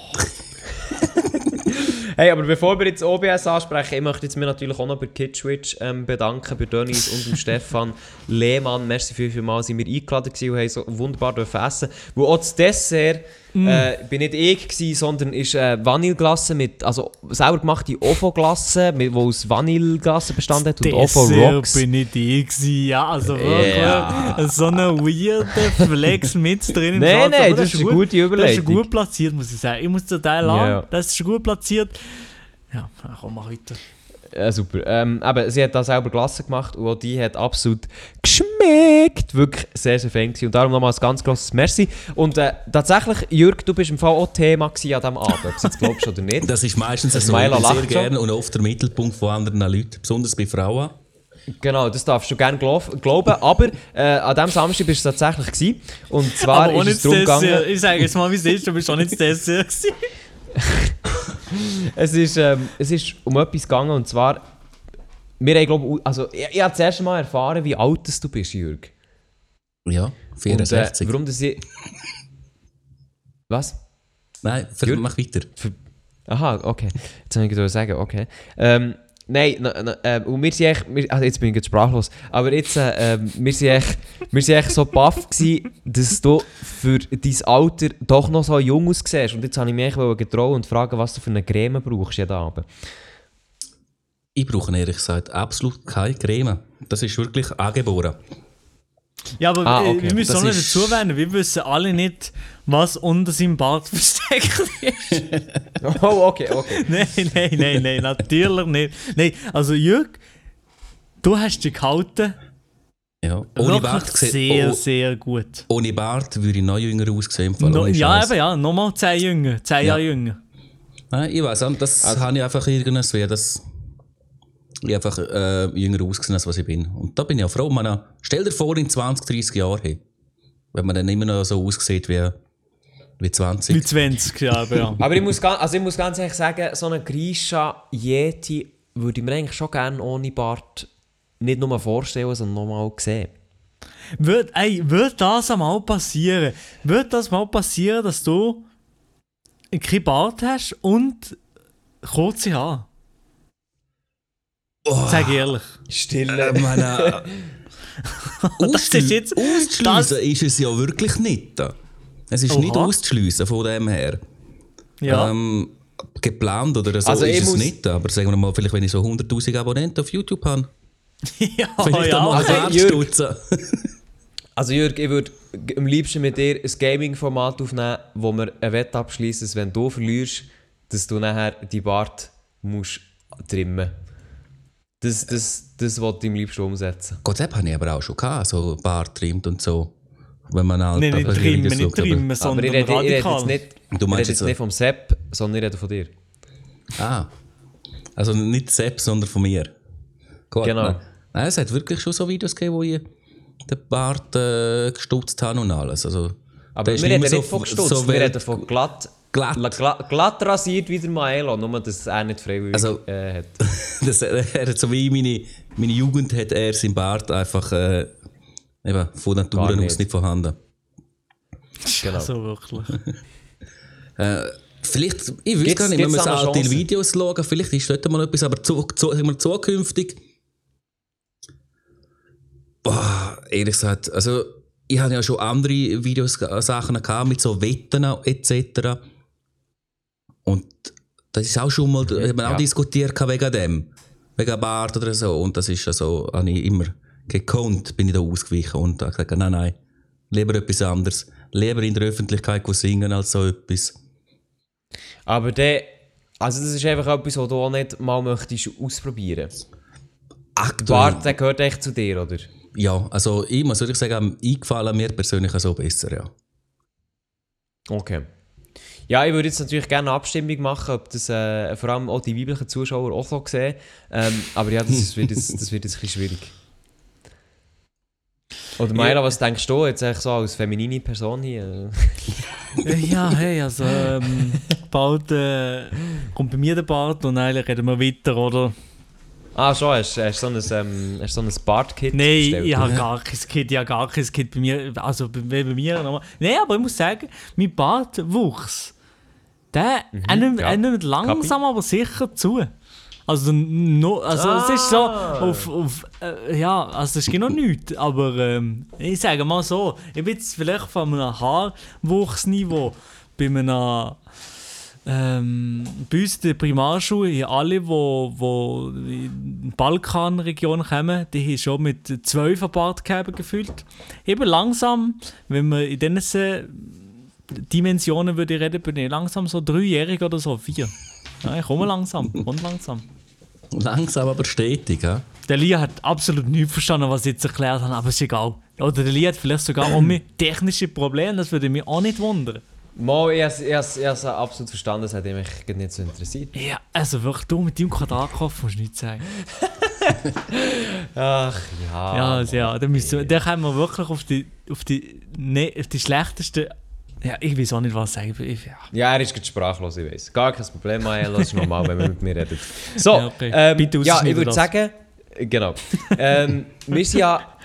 S3: Hey, aber bevor wir jetzt OBS ansprechen, ich möchte jetzt mir natürlich auch noch bei Kidswitch ähm, bedanken, bei Dennis und dem Stefan Lehmann. Merci viel, viel mal, sind wir eingeladen und haben so wunderbar dürfen essen. Wo auch das Dessert, äh, bin nicht ich gewesen, sondern ist äh, Vanilleglasse mit, also selber gemachte Ofo-Glasse, wo aus Vanilleglasse bestanden hat und Ofo
S2: Dessert
S3: Rocks.
S2: bin ich die gewesen, ja, also wirklich
S3: Ja.
S2: so eine weirde Flex mit drin.
S3: Nein, nein,
S2: aber
S3: das ist
S2: gut-
S3: gute
S2: Das ist gut platziert, muss ich sagen. Ich muss den Teil
S3: Ja,
S2: an, das ist gut platziert. Ja, komm mal weiter.
S3: Ja, super. Ähm, eben, sie hat da selber Glasse gemacht und auch die hat absolut geschmeckt. Wirklich sehr, sehr fein gewesen. Und darum nochmal ein ganz grosses Merci. Und äh, tatsächlich, Jürg, du bist im Fall auch Thema an diesem Abend, ob du es jetzt glaubst oder nicht.
S4: Das ist meistens
S3: Das
S4: so,
S3: Maelo
S4: ich bin sehr gerne und oft der Mittelpunkt von anderen Leuten, besonders bei Frauen.
S3: Genau, das darfst du gerne glaub, glauben. Aber äh, an diesem Samstag bist du tatsächlich gewesen. Und zwar
S2: Aber ohne
S3: ist es darum gegangen...
S2: ich sage jetzt mal, wie es ist, du bist schon nicht das Dessert gewesen.
S3: Es ist, ähm, es ist um etwas gegangen und zwar... Wir haben, glaub, also, ich, ich habe das erste Mal erfahren, wie alt das du bist, Jürg.
S4: Ja,
S3: Und,
S4: 64.
S3: äh, warum das ich... Was?
S4: Nein,
S3: Jürg?
S4: mach weiter.
S3: Aha, okay. Jetzt habe ich sagen, okay. Ähm, nein, ähm, und wir sind echt, wir, also jetzt bin ich jetzt sprachlos, aber jetzt, äh, ähm, wir sind echt, wir sind echt so baff gewesen, dass du für dein Alter doch noch so jung aussiehst. Und jetzt habe ich mich getraut und fragen, was du für eine Creme brauchst jeden Abend.
S4: Ich brauche ehrlich gesagt absolut keine Creme. Das ist wirklich angeboren.
S2: Ja, aber
S3: Ah,
S2: äh,
S3: okay.
S2: wir müssen
S3: Das
S2: auch noch
S3: ist-
S2: dazu erwähnen, wir wissen alle nicht, was unter seinem Bart versteckt ist.
S3: Oh, okay, okay.
S2: nein, nein, nein, nein, natürlich nicht. Nein, also Jürg, du hast dich gehalten
S4: Ja. Ohne
S2: Wirklich
S4: Bart sieht-
S2: sehr,
S4: oh,
S2: sehr gut.
S4: Ohne Bart würde ich noch jünger aussehen.
S2: No, ja,
S4: Scheiß.
S2: eben, ja, nochmal 10 Jünger, 10 Jahre jünger.
S4: Nein, ich weiß das
S3: Also-
S4: habe ich einfach irgendwas wäre das ich einfach äh, jünger ausgesehen, als was ich bin. Und da bin ich auch froh. Man, stell dir vor, in 20, 30 Jahren, hey, wenn man dann immer noch so aussieht wie, wie 20.
S2: Mit 20, ja, eben, ja.
S3: Aber ich muss, ganz, also ich muss ganz ehrlich sagen, so einen Grisha Yeti würde ich mir eigentlich schon gerne ohne Bart nicht nur vorstellen, sondern nochmal sehen.
S2: Wird, ey, wird das einmal passieren? Wird das mal passieren, dass du kein Bart hast und kurze Haare? Sag ehrlich.
S3: Stille.
S4: Äh, meine,
S2: Das ist jetzt-
S4: auszuschliessen ist es ja wirklich nicht. Es ist
S2: Oha.
S4: nicht auszuschliessen von dem her.
S2: Ja.
S4: Ähm, geplant oder so
S3: Also
S4: ist es nicht. Aber sagen wir mal, vielleicht wenn ich so 100'000 Abonnenten auf YouTube habe,
S2: ja,
S4: vielleicht
S2: ja.
S4: einmal
S3: Also,
S4: also,
S3: Jürg-. Also Jörg, ich würde am liebsten mit dir ein Gaming-Format aufnehmen, wo wir eine Wette abschließen, dass wenn du verlierst, dass du nachher die Bart musst trimmen. Das, das, das wollte ich am liebsten umsetzen.
S4: Gott, das habe ich aber auch schon gehabt, so Bart trimmt und so. Wenn man halt
S2: Nein, nicht
S4: aber
S2: trimmen, nicht trimmen,
S3: Aber
S2: sondern
S3: ich rede, ich rede jetzt nicht,
S4: Du
S3: ich rede
S4: meinst
S3: jetzt nicht vom Sepp, sondern ich rede von dir.
S4: Ah. Also nicht selbst, sondern von mir. Gut,
S3: Genau.
S4: Nein. Nein, es hat wirklich schon so Videos gegeben, wo ich den Bart äh, gestutzt habe und alles. Also,
S3: Aber wir reden
S4: mehr
S3: nicht von gestutzt,
S4: so
S3: wir reden von glatt,
S4: Glatt.
S3: La- gla- glatt rasiert wie der Maelo, nur dass er nicht freiwillig
S4: Also-
S3: äh, hat.
S4: das, er hat so wie meine, meine Jugend hat er sein Bart einfach äh, eben, von Natur aus
S3: nicht.
S4: nicht vorhanden.
S3: Genau.
S2: So wirklich.
S4: Vielleicht, ich weiß gar nicht, wenn
S3: noch
S4: alte? Videos schauen, vielleicht ist dort mal etwas, aber zu, zu, sagen wir, zukünftig. Boah, ehrlich gesagt, also ich habe ja schon andere Videos, äh, Sachen gehabt mit so Wetten etc. Und das ist auch schon mal, hat man
S3: Ja.
S4: auch diskutiert wegen dem, wegen Bart oder so. Und das ist ja so, habe ich immer gekonnt, bin ich da ausgewichen und habe gesagt, nein, nein, lieber etwas anderes. Lieber in der Öffentlichkeit singen als so etwas.
S3: Aber der, also das ist einfach etwas, was du auch nicht mal möchtest ausprobieren.
S4: Aktuell,
S3: Bart, der gehört echt zu dir, oder?
S4: ja, also ich muss wirklich sagen, eingefallen mir persönlich so besser, ja.
S3: Okay. Ja, ich würde jetzt natürlich gerne eine Abstimmung machen, ob das äh, vor allem auch die weiblichen Zuschauer auch so sehen. Ähm, aber ja, das, wird jetzt, das wird jetzt ein bisschen schwierig. Oder Maira, was denkst du jetzt eigentlich so als feminine Person hier?
S2: Äh, Ja, hey, also ähm, bald äh, kommt bei mir der Bart und eigentlich reden wir weiter, oder?
S3: Ah, schon, hast du so ein, ähm, hast so ein Bart-Kit
S2: Nein,
S3: bestellt?
S2: ich habe gar kein Kind, ich habe gar kein Kind bei mir, also bei, bei mir nochmal. Nein, aber ich muss sagen, mein Bartwuchs, der er nimmt,
S3: Mhm, ja.
S2: er nimmt langsam aber sicher zu. Also, no, also es ist so
S3: Ah.
S2: auf, auf äh, ja, also es ist noch nichts, aber ähm, ich sage mal so, ich bin jetzt vielleicht von einem Haarwuchsniveau bei einem ähm, bei uns in der Primarschule, alle, wo, wo in die Balkanregion kommen, die haben schon mit 12 ein Bart gefühlt. Eben langsam, wenn man in diesen Dimensionen würde ich reden, bin ich langsam so dreijährig oder so, vier. Ja, ich komme langsam, und langsam.
S4: Langsam aber stetig, ja.
S2: Der Lia hat absolut nichts verstanden, was ich jetzt erklärt habe, aber ist egal. Oder der Lia hat vielleicht sogar auch mehr technische Probleme, das würde mich auch nicht wundern.
S3: Mal, ich habe es absolut verstanden, das hat mich nicht so interessiert.
S2: Ja, also wirklich, du mit deinem Quadratkopf musst du nichts sagen.
S3: Ach ja.
S2: Ja, also ja, dann, müssen wir, dann kommen wir wirklich auf die, auf die, ne, auf die schlechtesten. Ja, ich weiß auch nicht, was sagen. Ich, ja.
S3: Ja, er ist gerade sprachlos, ich weiß. Gar kein Problem, Mael, das ist normal, wenn man mit mir redet. So,
S2: Ja, okay.
S3: ähm,
S2: Bitte
S3: ja, ich würde sagen, genau. ähm, wir, sind ja,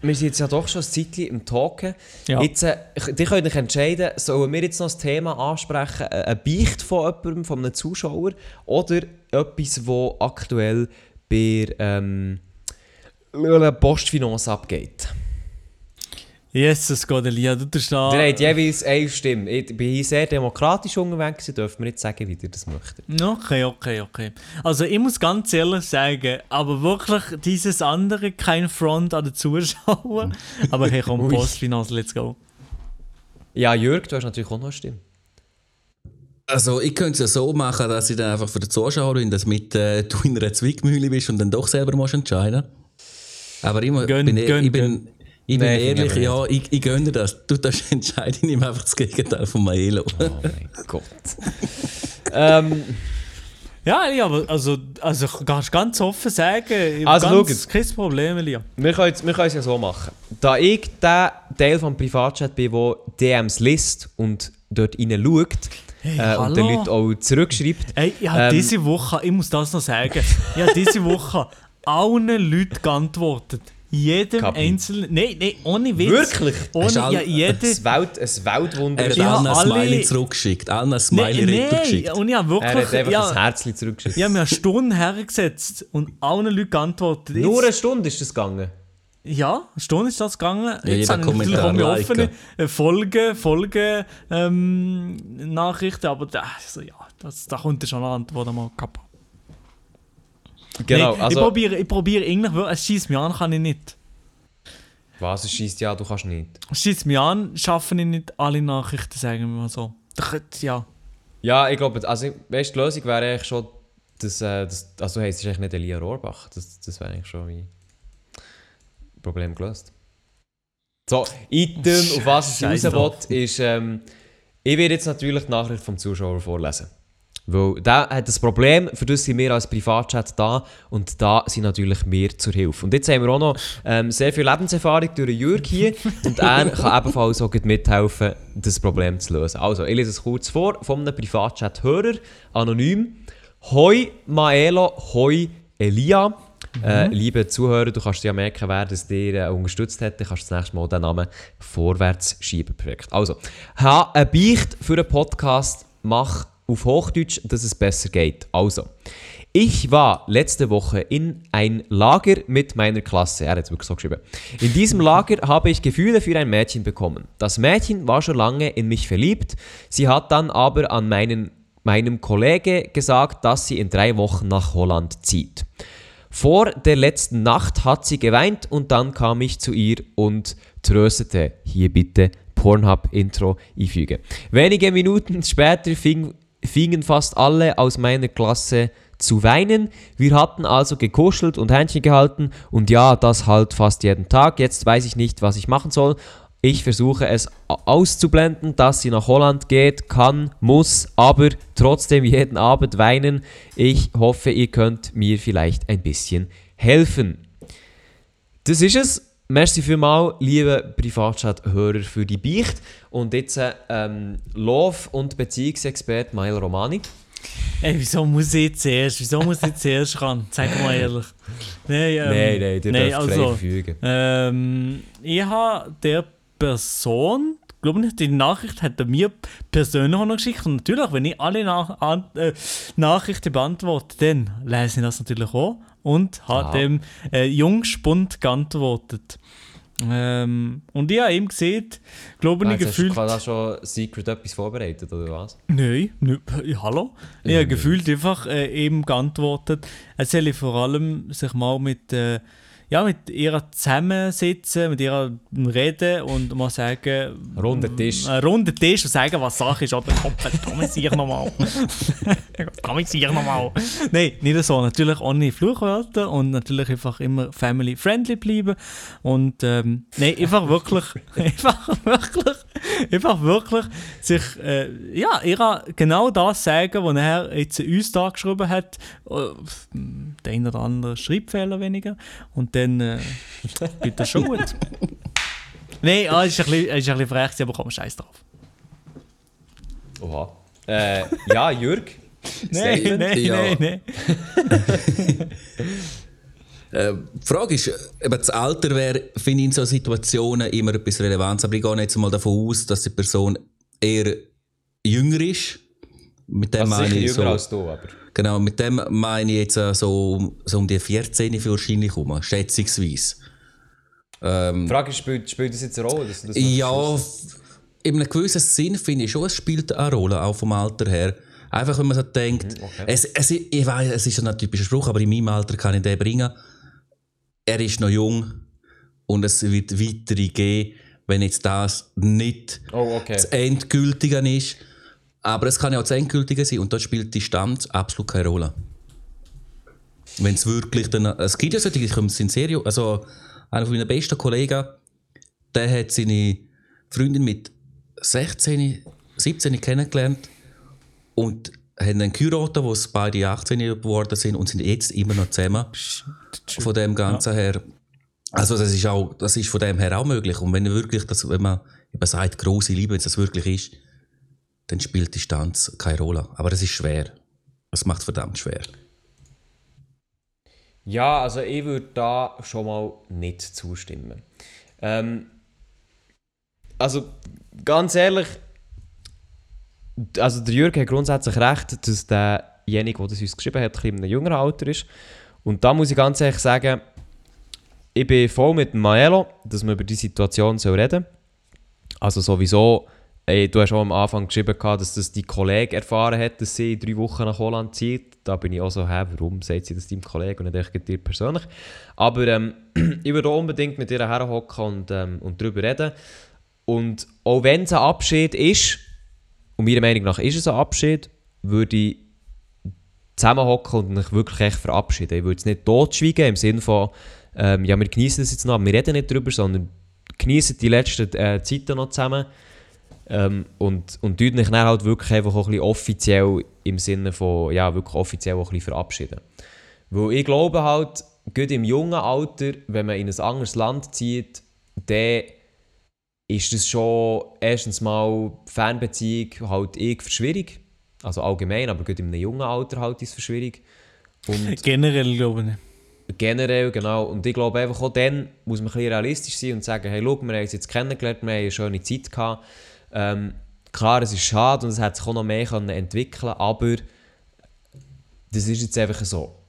S3: wir sind jetzt ja doch schon ein Zeitchen im Talken.
S2: Ja.
S3: Jetzt, äh, die könnt euch entscheiden, sollen wir jetzt noch das Thema ansprechen, äh, ein Beicht von jemandem, von einem Zuschauer, oder etwas, das aktuell bei ähm, Postfinance abgeht.
S2: Jesus Gott, Elia, du tust da.
S3: Ihr habt jeweils eine Stimme. Ich bin hier sehr demokratisch unterwegs, ihr dürft mir jetzt sagen, wie ihr das möchtet.
S2: Okay, okay, okay. Also ich muss ganz ehrlich sagen, aber wirklich dieses andere, kein Front an den Zuschauer. aber hey, komm. Postfinance, let's go.
S3: Ja, Jörg, du hast natürlich auch noch eine Stimme.
S4: Also ich könnte es ja so machen, dass ich dann einfach für die Zuschauerin, dass mit äh, du in einer Zwickmühle bist und dann doch selber musst entscheiden. Aber immer,
S2: Gönn,
S4: bin,
S2: gönn,
S4: ich bin,
S2: gönn.
S4: Ich bin
S3: Nein,
S4: ehrlich,
S3: ich
S4: ja, ich, ich gönne dir das. Du darfst entscheiden, ich nehme einfach das Gegenteil von Maelo.
S3: Oh mein Gott. ähm,
S2: Ja, ja, aber also, also kannst du ganz offen sagen,
S3: Also,
S2: ganz,
S3: schaut.
S2: kein Problem, Elia.
S3: wir können es wir können es ja so machen. Da ich der Teil vom Privatchat bin, der DMs liest und dort rein schaut äh, und den. Leuten auch zurückschreibt,
S2: Ey, ich habe
S3: Ähm,
S2: diese Woche, ich muss das noch sagen, ich habe diese Woche allen Leuten geantwortet. Jedem
S3: Kapi.
S2: einzelnen. Nein, nein, ohne Witz.
S3: Wirklich?
S2: Ohne, ja, jede.
S3: ein, Welt, ein Weltwunder.
S4: Er hat allen ein
S2: alle-
S4: Smiley zurückgeschickt. Allen ein Smiley
S2: nein,
S4: geschickt.
S2: und ich habe
S3: er hat
S2: wirklich.
S3: einfach ein
S2: Ja,
S3: Herzchen zurückgeschickt.
S2: ich habe mir eine Stunde hergesetzt und allen Leuten geantwortet.
S3: Nur
S2: Jetzt-
S3: eine Stunde ist das gegangen.
S2: Ja, eine Stunde ist das gegangen.
S4: Ja,
S2: Jetzt
S4: jeder
S2: habe ich natürlich offene äh, Folgen, Folgen ähm, Nachrichten, aber da, also, ja, das, da kommt ja schon eine Antwort einmal kaputt.
S3: Genau,
S2: Nein, ich
S3: also...
S2: probiere ich probiere eigentlich, es schießt mich an, kann ich nicht.
S3: Was, es scheisst ja, du kannst nicht.
S2: Es schießt mich an, schaffe ich nicht alle Nachrichten, sagen wir mal so. Ja.
S3: Ja, ich glaube, also, weißt, die Lösung wäre eigentlich schon, dass, äh, das, also du heisst eigentlich nicht Elia Rohrbach. Das, das wäre eigentlich schon wie Problem gelöst. So, Item, auf was ich
S2: Scheiß
S3: raus will, ist, ähm, ich werde jetzt natürlich die Nachricht vom Zuschauer vorlesen. Weil der hat das Problem, für das sind wir als Privatchat da und da sind natürlich wir zur Hilfe. Und jetzt haben wir auch noch ähm, sehr viel Lebenserfahrung durch Jürg hier und er kann ebenfalls auch mithelfen, das Problem zu lösen. Also, ich lese es kurz vor von einem Privatchat-Hörer, anonym. Hoi Maelo, hoi Elia. Äh, liebe Zuhörer, du kannst dir ja merken, wer das dir äh, unterstützt hat, dann kannst du das nächste Mal den Namen vorwärts schieben. Perfekt. Also, ha eine Beicht für einen Podcast, mach auf Hochdeutsch, dass es besser geht. Also, ich war letzte Woche in ein Lager mit meiner Klasse. Er hat es wirklich so geschrieben. In diesem Lager habe ich Gefühle für ein Mädchen bekommen. Das Mädchen war schon lange in mich verliebt. Sie hat dann aber an meinen, meinem Kollege gesagt, dass sie in drei Wochen nach Holland zieht. Vor der letzten Nacht hat sie geweint und dann kam ich zu ihr und tröstete. Hier bitte Pornhub-Intro einfügen. Wenige Minuten später fing, fingen fast alle aus meiner Klasse zu weinen. Wir hatten also gekuschelt und Händchen gehalten und ja, das halt fast jeden Tag. Jetzt weiß ich nicht, was ich machen soll. Ich versuche es auszublenden, dass sie nach Holland geht, kann, muss, aber trotzdem jeden Abend weinen. Ich hoffe, ihr könnt mir vielleicht ein bisschen helfen. Das ist es. Merci vielmals, liebe Privatchat-Hörer, für die Beicht. Und jetzt ähm, Love- und Beziehungsexpert Mael Romani.
S2: Ey, wieso muss ich zuerst? Wieso muss ich zuerst ran? Sag mal ehrlich. Nein, ähm,
S3: nein, nein, du
S2: nein,
S3: darfst
S2: also,
S3: verfügen.
S2: ähm, ich habe der Person, glaube nicht, die Nachricht hat er mir persönlich auch noch geschickt. Und natürlich, wenn ich alle Nach an, äh, Nachrichten beantworte, dann lese ich das natürlich auch. Und habe
S3: Ah.
S2: dem äh, Jungspund geantwortet. Ähm, und ich habe ihm gesehen, glaube ich,
S3: jetzt hast du
S2: gefühlt.
S3: quasi schon Secret etwas vorbereitet, oder was?
S2: Nein, ja, hallo. Ich habe gefühlt einfach äh, eben geantwortet, er soll vor allem sich mal mit, äh, ja, mit ihr zusammensitzen, mit ihr reden und mal sagen...
S3: Runder Tisch.
S2: Ein runder Tisch und sagen, was Sache ist. Oder komm, komm ich nochmal. komm ich nochmal. Nein, nicht so. Natürlich ohne Fluchwörter und natürlich einfach immer family-friendly bleiben. Und ähm, nein, einfach wirklich, einfach wirklich, einfach wirklich sich, äh, ja, ihr genau das sagen, was er jetzt uns da geschrieben hat. Äh, der ein oder andere Schreibfehler weniger. Und dann äh, geht das schon gut. Nein, ah, ist ein bisschen, ist ein bisschen frech, aber komm, scheiß drauf.
S3: Oha. Äh, ja, Jürg.
S2: Nein, nein, nein, nein.
S4: Äh, die Frage ist, eben das Alter wäre, finde ich in solchen Situationen immer etwas Relevanz. Aber ich gehe jetzt mal davon aus, dass die Person eher jünger ist. Mit dem
S3: Also
S4: meine ich
S3: jünger
S4: so,
S3: als du, aber...
S4: Genau, mit dem meine ich jetzt äh, so, um- so um die 14 für wahrscheinlich rum, schätzungsweise.
S3: Die Frage ist, spielt, spielt das jetzt eine Rolle? Dass du das
S4: Ja, in einem gewissen Sinn finde ich schon, es spielt eine Rolle, auch vom Alter her. Einfach, wenn man so denkt,
S3: okay.
S4: es, es, ich weiß, es ist ein typischer Spruch, aber in meinem Alter kann ich den bringen. Er ist noch jung und es wird weitere geben, wenn jetzt das nicht
S3: Oh, okay.
S4: das Endgültige ist. Aber es kann ja auch das Endgültige sein und dort spielt die Distanz absolut keine Rolle. Wenn es wirklich dann. Es gibt ja solche, die in Serie, also einer meiner besten Kollegen, der hat seine Freundin mit 16, 17 kennengelernt und haben dann geheiratet, wo es beide 18 geworden sind und sind jetzt immer noch zusammen. Von dem Ganzen ja. her. Also das ist auch, das ist von dem her auch möglich. Und wenn wirklich das, wenn man eben sagt, große Liebe, wenn es das wirklich ist, dann spielt Distanz keine Rolle. Aber das ist schwer. Das macht verdammt schwer.
S3: Ja, also ich würde da schon mal nicht zustimmen. Ähm, also ganz ehrlich, also der Jürgen hat grundsätzlich recht, dass derjenige, der das uns geschrieben hat, ein in einem jüngeren Alter ist. Und da muss ich ganz ehrlich sagen, ich bin voll mit Maelo, dass man über die Situation reden soll. Also sowieso, ey, du hast auch am Anfang geschrieben, dass das die Kollege erfahren hat, dass sie in drei Wochen nach Holland zieht. Da bin ich auch so, hä, warum sagt sie das deinem Kollegen und nicht dir persönlich? Aber ähm, ich würde unbedingt mit ihr herhocken und, ähm, und darüber reden. Und auch wenn es ein Abschied ist, und meiner Meinung nach ist es ein Abschied, würde ich zusammenhocken und mich wirklich echt verabschieden. Ich würde es nicht totschweigen im Sinne von, ähm, ja, wir genießen das jetzt noch, wir reden nicht darüber, sondern genießen die letzten äh, Zeiten noch zusammen. Ähm, und, und mich dann halt wirklich einfach auch ein bisschen offiziell im Sinne von, ja, wirklich offiziell auch ein bisschen verabschieden. Weil ich glaube halt, gerade im jungen Alter, wenn man in ein anderes Land zieht, dann ist das schon erstens mal Fernbeziehung halt ich für schwierig. Also allgemein, aber gerade in einem jungen Alter halt ist es für schwierig.
S2: Und generell glaube ich.
S3: Generell, genau. Und ich glaube einfach auch dann muss man ein bisschen realistisch sein und sagen, hey, schau, wir haben uns jetzt kennengelernt, wir haben eine schöne Zeit gehabt. Ähm, klar, es ist schade und es hätte sich auch noch mehr können entwickeln aber das ist jetzt einfach so.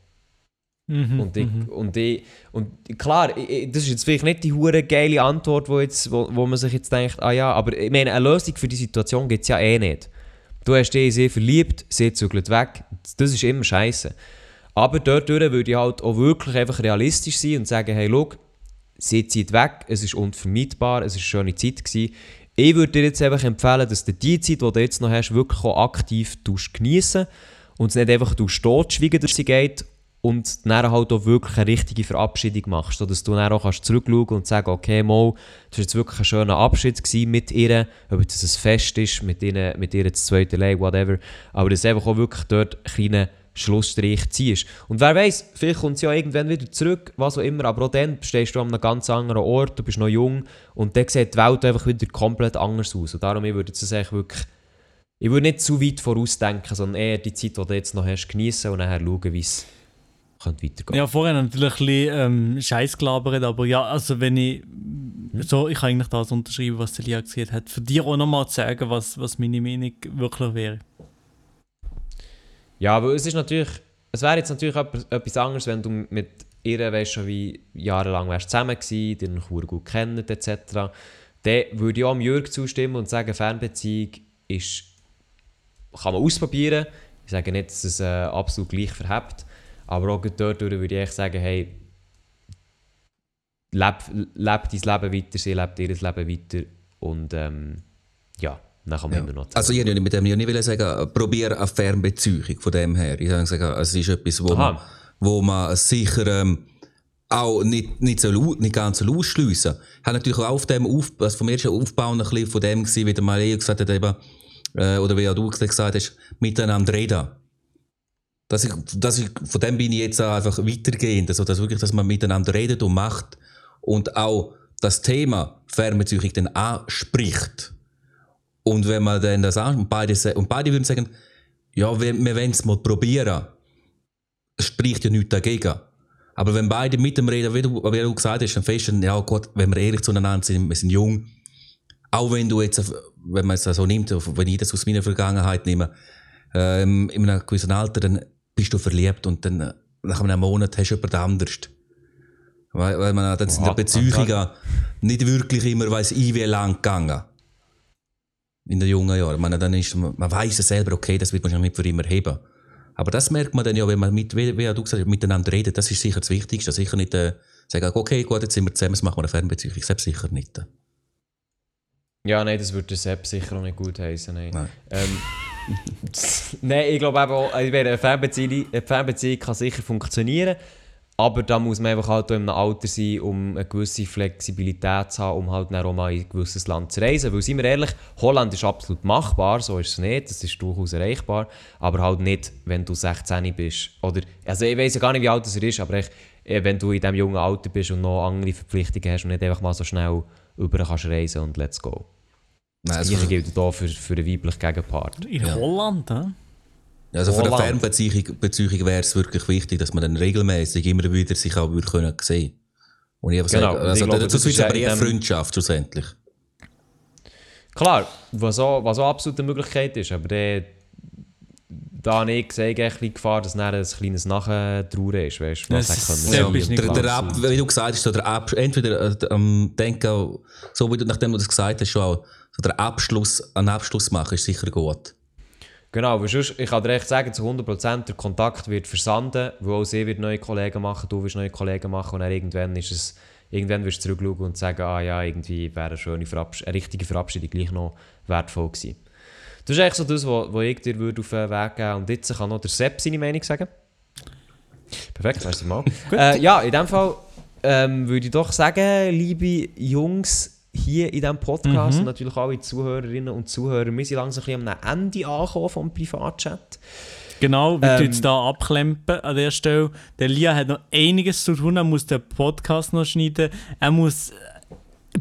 S3: Mhm, und, ich, mhm. und, ich, und klar, ich, das ist jetzt vielleicht nicht die hure geile Antwort, wo, jetzt, wo, wo man sich jetzt denkt, ah ja, aber ich meine, eine Lösung für die Situation gibt es ja eh nicht. Du hast dich sehr verliebt, sie zügelt weg, das ist immer scheiße. Aber dort würde ich halt auch wirklich einfach realistisch sein und sagen, hey, schau, sie zieht weg, es ist unvermeidbar, es war eine schöne Zeit. Gewesen. Ich würde dir jetzt einfach empfehlen, dass du die Zeit, die du jetzt noch hast, wirklich auch aktiv geniessen und es nicht einfach totschweigen, dass sie geht und dann halt auch wirklich eine richtige Verabschiedung machst, sodass du dann auch kannst zurückschauen und sagen, okay, mal, das war jetzt wirklich ein schöner Abschied mit ihr, ob das ein Fest ist, mit ihr, mit ihr das zweite Leg, whatever, aber dass einfach auch wirklich dort einen kleinen Schlussstrich ziehst. Und wer weiß, vielleicht kommt sie ja irgendwann wieder zurück, was auch immer, aber auch dann stehst du an einem ganz anderen Ort, du bist noch jung und dann sieht die Welt einfach wieder komplett anders aus. Und darum, ich würde jetzt wirklich, ich würde nicht zu weit vorausdenken, sondern eher die Zeit, die du jetzt noch hast, genießen und nachher schauen, wie es könnte weitergehen.
S2: Ja, vorher natürlich ein bisschen ähm, Scheiß gelabert, aber ja, also wenn ich so, ich kann eigentlich das unterschreiben, was Celia gesagt hat. Für dich auch nochmal zu sagen, was, was meine Meinung wirklich wäre.
S3: Ja, aber es ist natürlich, es wäre jetzt natürlich etwas anderes, wenn du mit ihr weißt schon wie jahrelang wärst zusammen gewesen, die noch gut kennt etc. Dann würde ich auch Jürg zustimmen und sagen, Fernbeziehung ist, kann man ausprobieren. Ich sage nicht, dass es äh, absolut gleich verhebt. Aber auch dort würde ich sagen, hey, leb, leb dein Leben weiter, sie lebt ihr Leben weiter und ähm, ja, dann kann man ja. immer noch
S4: Also ich mit dem nicht sagen, probiere eine Fernbeziehung von dem her. Ich sage, sagen, es ist etwas, wo, man, wo man sicher ähm, auch nicht, nicht, so, nicht ganz so ausschliessen Ich habe natürlich auch auf dem auf, also vom ersten Aufbauen ein bisschen von dem gewesen, wie der Maria gesagt hat, eben, äh, oder wie auch du gesagt hast, miteinander reden dass ich, dass ich, von dem bin ich jetzt einfach weitergehend, also dass wirklich, dass man miteinander redet und macht und auch das Thema Fernbeziehung dann anspricht. Und wenn man dann das an, und beide, und beide würden sagen, ja, wir, wir wollen es mal probieren. Es spricht ja nichts dagegen. Aber wenn beide mit dem reden, wie du, wie du gesagt hast, dann feststellen, ja Gott, wenn wir ehrlich zueinander sind, wir sind jung. Auch wenn du jetzt, wenn man es so nimmt, wenn ich das aus meiner Vergangenheit nehme, ähm, in einem gewissen Alter, dann bist du verliebt und dann nach einem Monat hast du jemand anderes. Weil, weil man dann sind die Beziehungen nicht wirklich immer weiss ich wie lang gegangen. In den jungen Jahren. Man, dann ist, man, man weiß es selber, okay, das wird man nicht für immer heben. Aber das merkt man dann ja, wenn man mit, wie, wie du gesagt hast, miteinander redet, das ist sicher das Wichtigste. Sicher nicht äh, sagen, okay, gut, jetzt sind wir zusammen, jetzt machen wir eine Fernbeziehung. Ich selbst sicher nicht.
S3: Ja, nein, das würde Sepp sicher auch nicht gut heißen. Nein. nein. Ähm, Nein, ich glaube eben eine Fernbeziehung, eine Fernbeziehung kann sicher funktionieren. Aber da muss man einfach halt auch in einem Alter sein, um eine gewisse Flexibilität zu haben, um halt dann auch mal in ein gewisses Land zu reisen. Weil, seien wir ehrlich, Holland ist absolut machbar, so ist es nicht, das ist durchaus erreichbar, aber halt nicht, wenn du 16 bist. Oder, also ich weiß ja gar nicht, wie alt er ist, aber ich, äh, wenn du in diesem jungen Alter bist und noch andere Verpflichtungen hast und nicht einfach mal so schnell über kannst reisen und let's go.
S4: Nein,
S3: Das
S4: also,
S3: gleiche gilt auch für, für einen weiblichen Gegenpart.
S2: In
S4: Ja.
S2: Holland, hä?
S4: also für eine
S3: Holland.
S4: Fernbeziehung Beziehung wäre es wirklich wichtig, dass man dann regelmäßig immer wieder sich auch würde können sehen. Und ich
S3: Genau,
S4: sage,
S3: und ich
S4: also
S3: glaube,
S4: dazu
S3: das
S4: ist
S3: ja
S4: aber eher Freundschaft schlussendlich.
S3: Klar, was auch, was auch absolut eine Möglichkeit ist, aber der, da habe ich sehe ich ein bisschen Gefahr, dass dann ein kleines Nachtrauern ist, weißt was
S2: Das ist
S3: können.
S4: Ja, der, der Ab, wie du gesagt hast, der Ab, entweder äh, am Denken, so wie du, nachdem du das gesagt hast, schon auch, so der Abschluss, einen Abschluss machen, ist sicher gut.
S3: Genau, weil sonst, ich kann dir echt sagen, zu 100% der Kontakt wird versanden, weil auch sie wird neue Kollegen machen, du wirst neue Kollegen machen und dann irgendwann ist es, irgendwann wirst du zurückschauen und sagen, ah ja, irgendwie wäre eine schöne Verabsch eine richtige Verabschiedung gleich noch wertvoll gewesen. Das ist eigentlich so das, was ich dir würde auf den Weg geben Und jetzt kann noch der Sepp seine Meinung sagen. Perfekt, merci mal. äh, ja, in dem Fall ähm, würde ich doch sagen, liebe Jungs hier in diesem Podcast und natürlich alle Zuhörerinnen und Zuhörer, wir sind langsam ein bisschen am Ende angekommen vom Privatchat.
S2: Genau, wir
S3: Ähm,
S2: jetzt da abklempen an der Stelle. Der Lia hat noch einiges zu tun, er muss den Podcast noch schneiden, er muss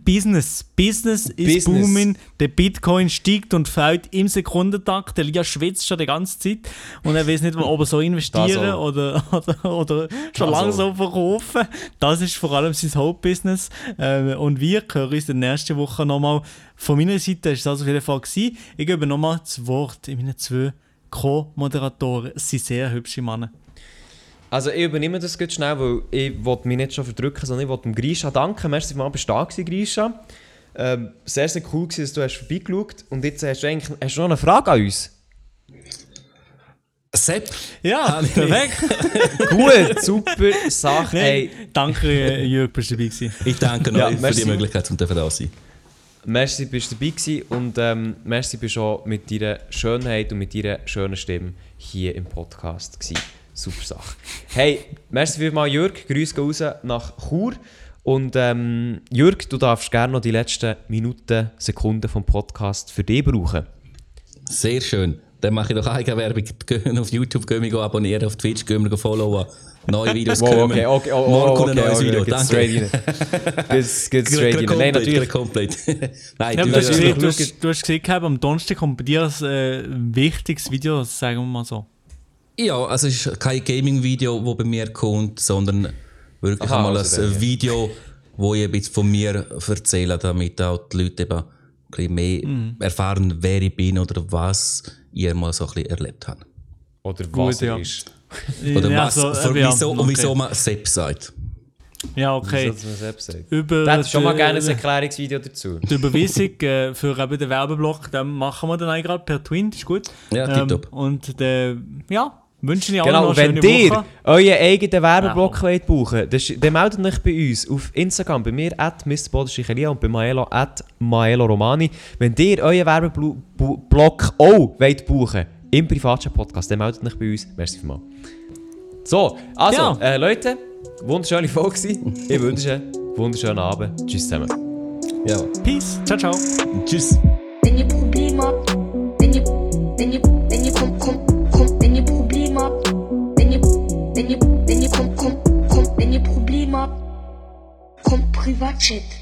S2: Business, Business ist
S3: Business.
S2: booming, der Bitcoin steigt und fällt im Sekundentakt, der Lia schwitzt schon die ganze Zeit und er weiß nicht, ob er so investieren oder, oder, oder schon
S3: Das
S2: langsam verkaufen. Das ist vor allem sein Hauptbusiness ähm, und wir hören uns in der nächsten Woche nochmal. Von meiner Seite ist das auf jeden Fall gewesen. Ich gebe nochmal das Wort in meinen zwei Co-Moderatoren. Es sind sehr hübsche Männer.
S3: Also ich übernehme das ganz schnell, weil ich wollte mich nicht schon verdrücken, sondern ich wollte dem Grisha danken. Merci mal, bist du da gewesen, Grisha. Ähm, sehr, sehr cool gewesen, dass du hast vorbeigeschaut und jetzt hast du eigentlich hast du noch eine Frage an uns.
S4: Sepp,
S2: Ja, perfekt.
S3: Gut, super Sache.
S2: Nein,
S3: Hey,
S2: danke, Jörg, bist du dabei gewesen.
S4: ich danke noch
S3: Ja,
S4: für
S3: merci.
S4: die Möglichkeit, um da zu sein.
S3: merci, bist du dabei gewesen und ähm, merci, bist auch mit deiner Schönheit und mit deiner schönen Stimme hier im Podcast gewesen. Super Sache. Hey, merci vielmals, Jörg. Grüße gehen raus nach Chur. Und ähm, Jörg, du darfst gerne noch die letzten Minuten, Sekunden vom Podcast für dich brauchen.
S4: Sehr schön. Dann mache ich doch Eigenwerbung. Gehen auf YouTube, gehen wir abonnieren, auf Twitch, gehen wir followen. Neue Videos
S3: Wow,
S4: kommen.
S3: okay, okay, oh, oh,
S4: Morgen kommt
S3: okay,
S4: ein neues
S3: okay,
S4: Video. Danke.
S3: Geht's straight rein. Nein, natürlich.
S4: komplett. Nein,
S2: Ja,
S4: du
S2: du, hast du, hast, du hast gesehen, gehabt, am Donnerstag kommt bei dir ein äh, wichtiges Video, sagen wir mal so.
S4: Ja, also es ist kein Gaming-Video, das bei mir kommt, sondern wirklich
S3: Aha,
S4: einmal
S3: also
S4: ein. Video, wo ich ein bisschen von mir erzähle, damit auch die Leute eben ein bisschen mehr
S3: Mhm.
S4: erfahren, wer ich bin oder was ich mal so ein bisschen erlebt habe.
S3: Oder
S2: Gut,
S3: was er
S2: ja.
S3: ist.
S4: Oder
S2: ja,
S4: was,
S2: so,
S4: für
S2: äh, ja,
S4: wieso, und
S2: okay.
S4: wieso man Sepp sagt.
S2: Ja, okay. Über
S3: Da hätte ich schon mal gerne ein Erklärungsvideo dazu.
S2: die Überweisung äh, für eben den Werbeblock, den machen wir dann eigentlich gerade per Twin, ist gut.
S4: Ja,
S2: ähm,
S4: tipptopp.
S2: Und der, ja, wünschen ich allen
S3: Genau,
S2: noch
S3: und
S2: eine
S3: wenn
S2: schöne
S3: ihr euren eigenen Werbeblock
S2: Ja.
S3: wollt brauchen wollt, dann meldet euch bei uns auf Instagram, bei mir at mrbodenstichelia und bei Maelo at Maelo Romani. Wenn ihr euren Werbeblock auch wollt brauchen im Privatchat-Podcast, dann meldet euch bei uns. Merci vielmals. So, also,
S2: Ja.
S3: äh, Leute, wunderschöne Folge. Ich wünsche einen wunderschönen Abend. Tschüss zusammen.
S4: Ja.
S2: Peace, ciao, ciao.
S4: Tschüss.
S1: Wenn ihr, wenn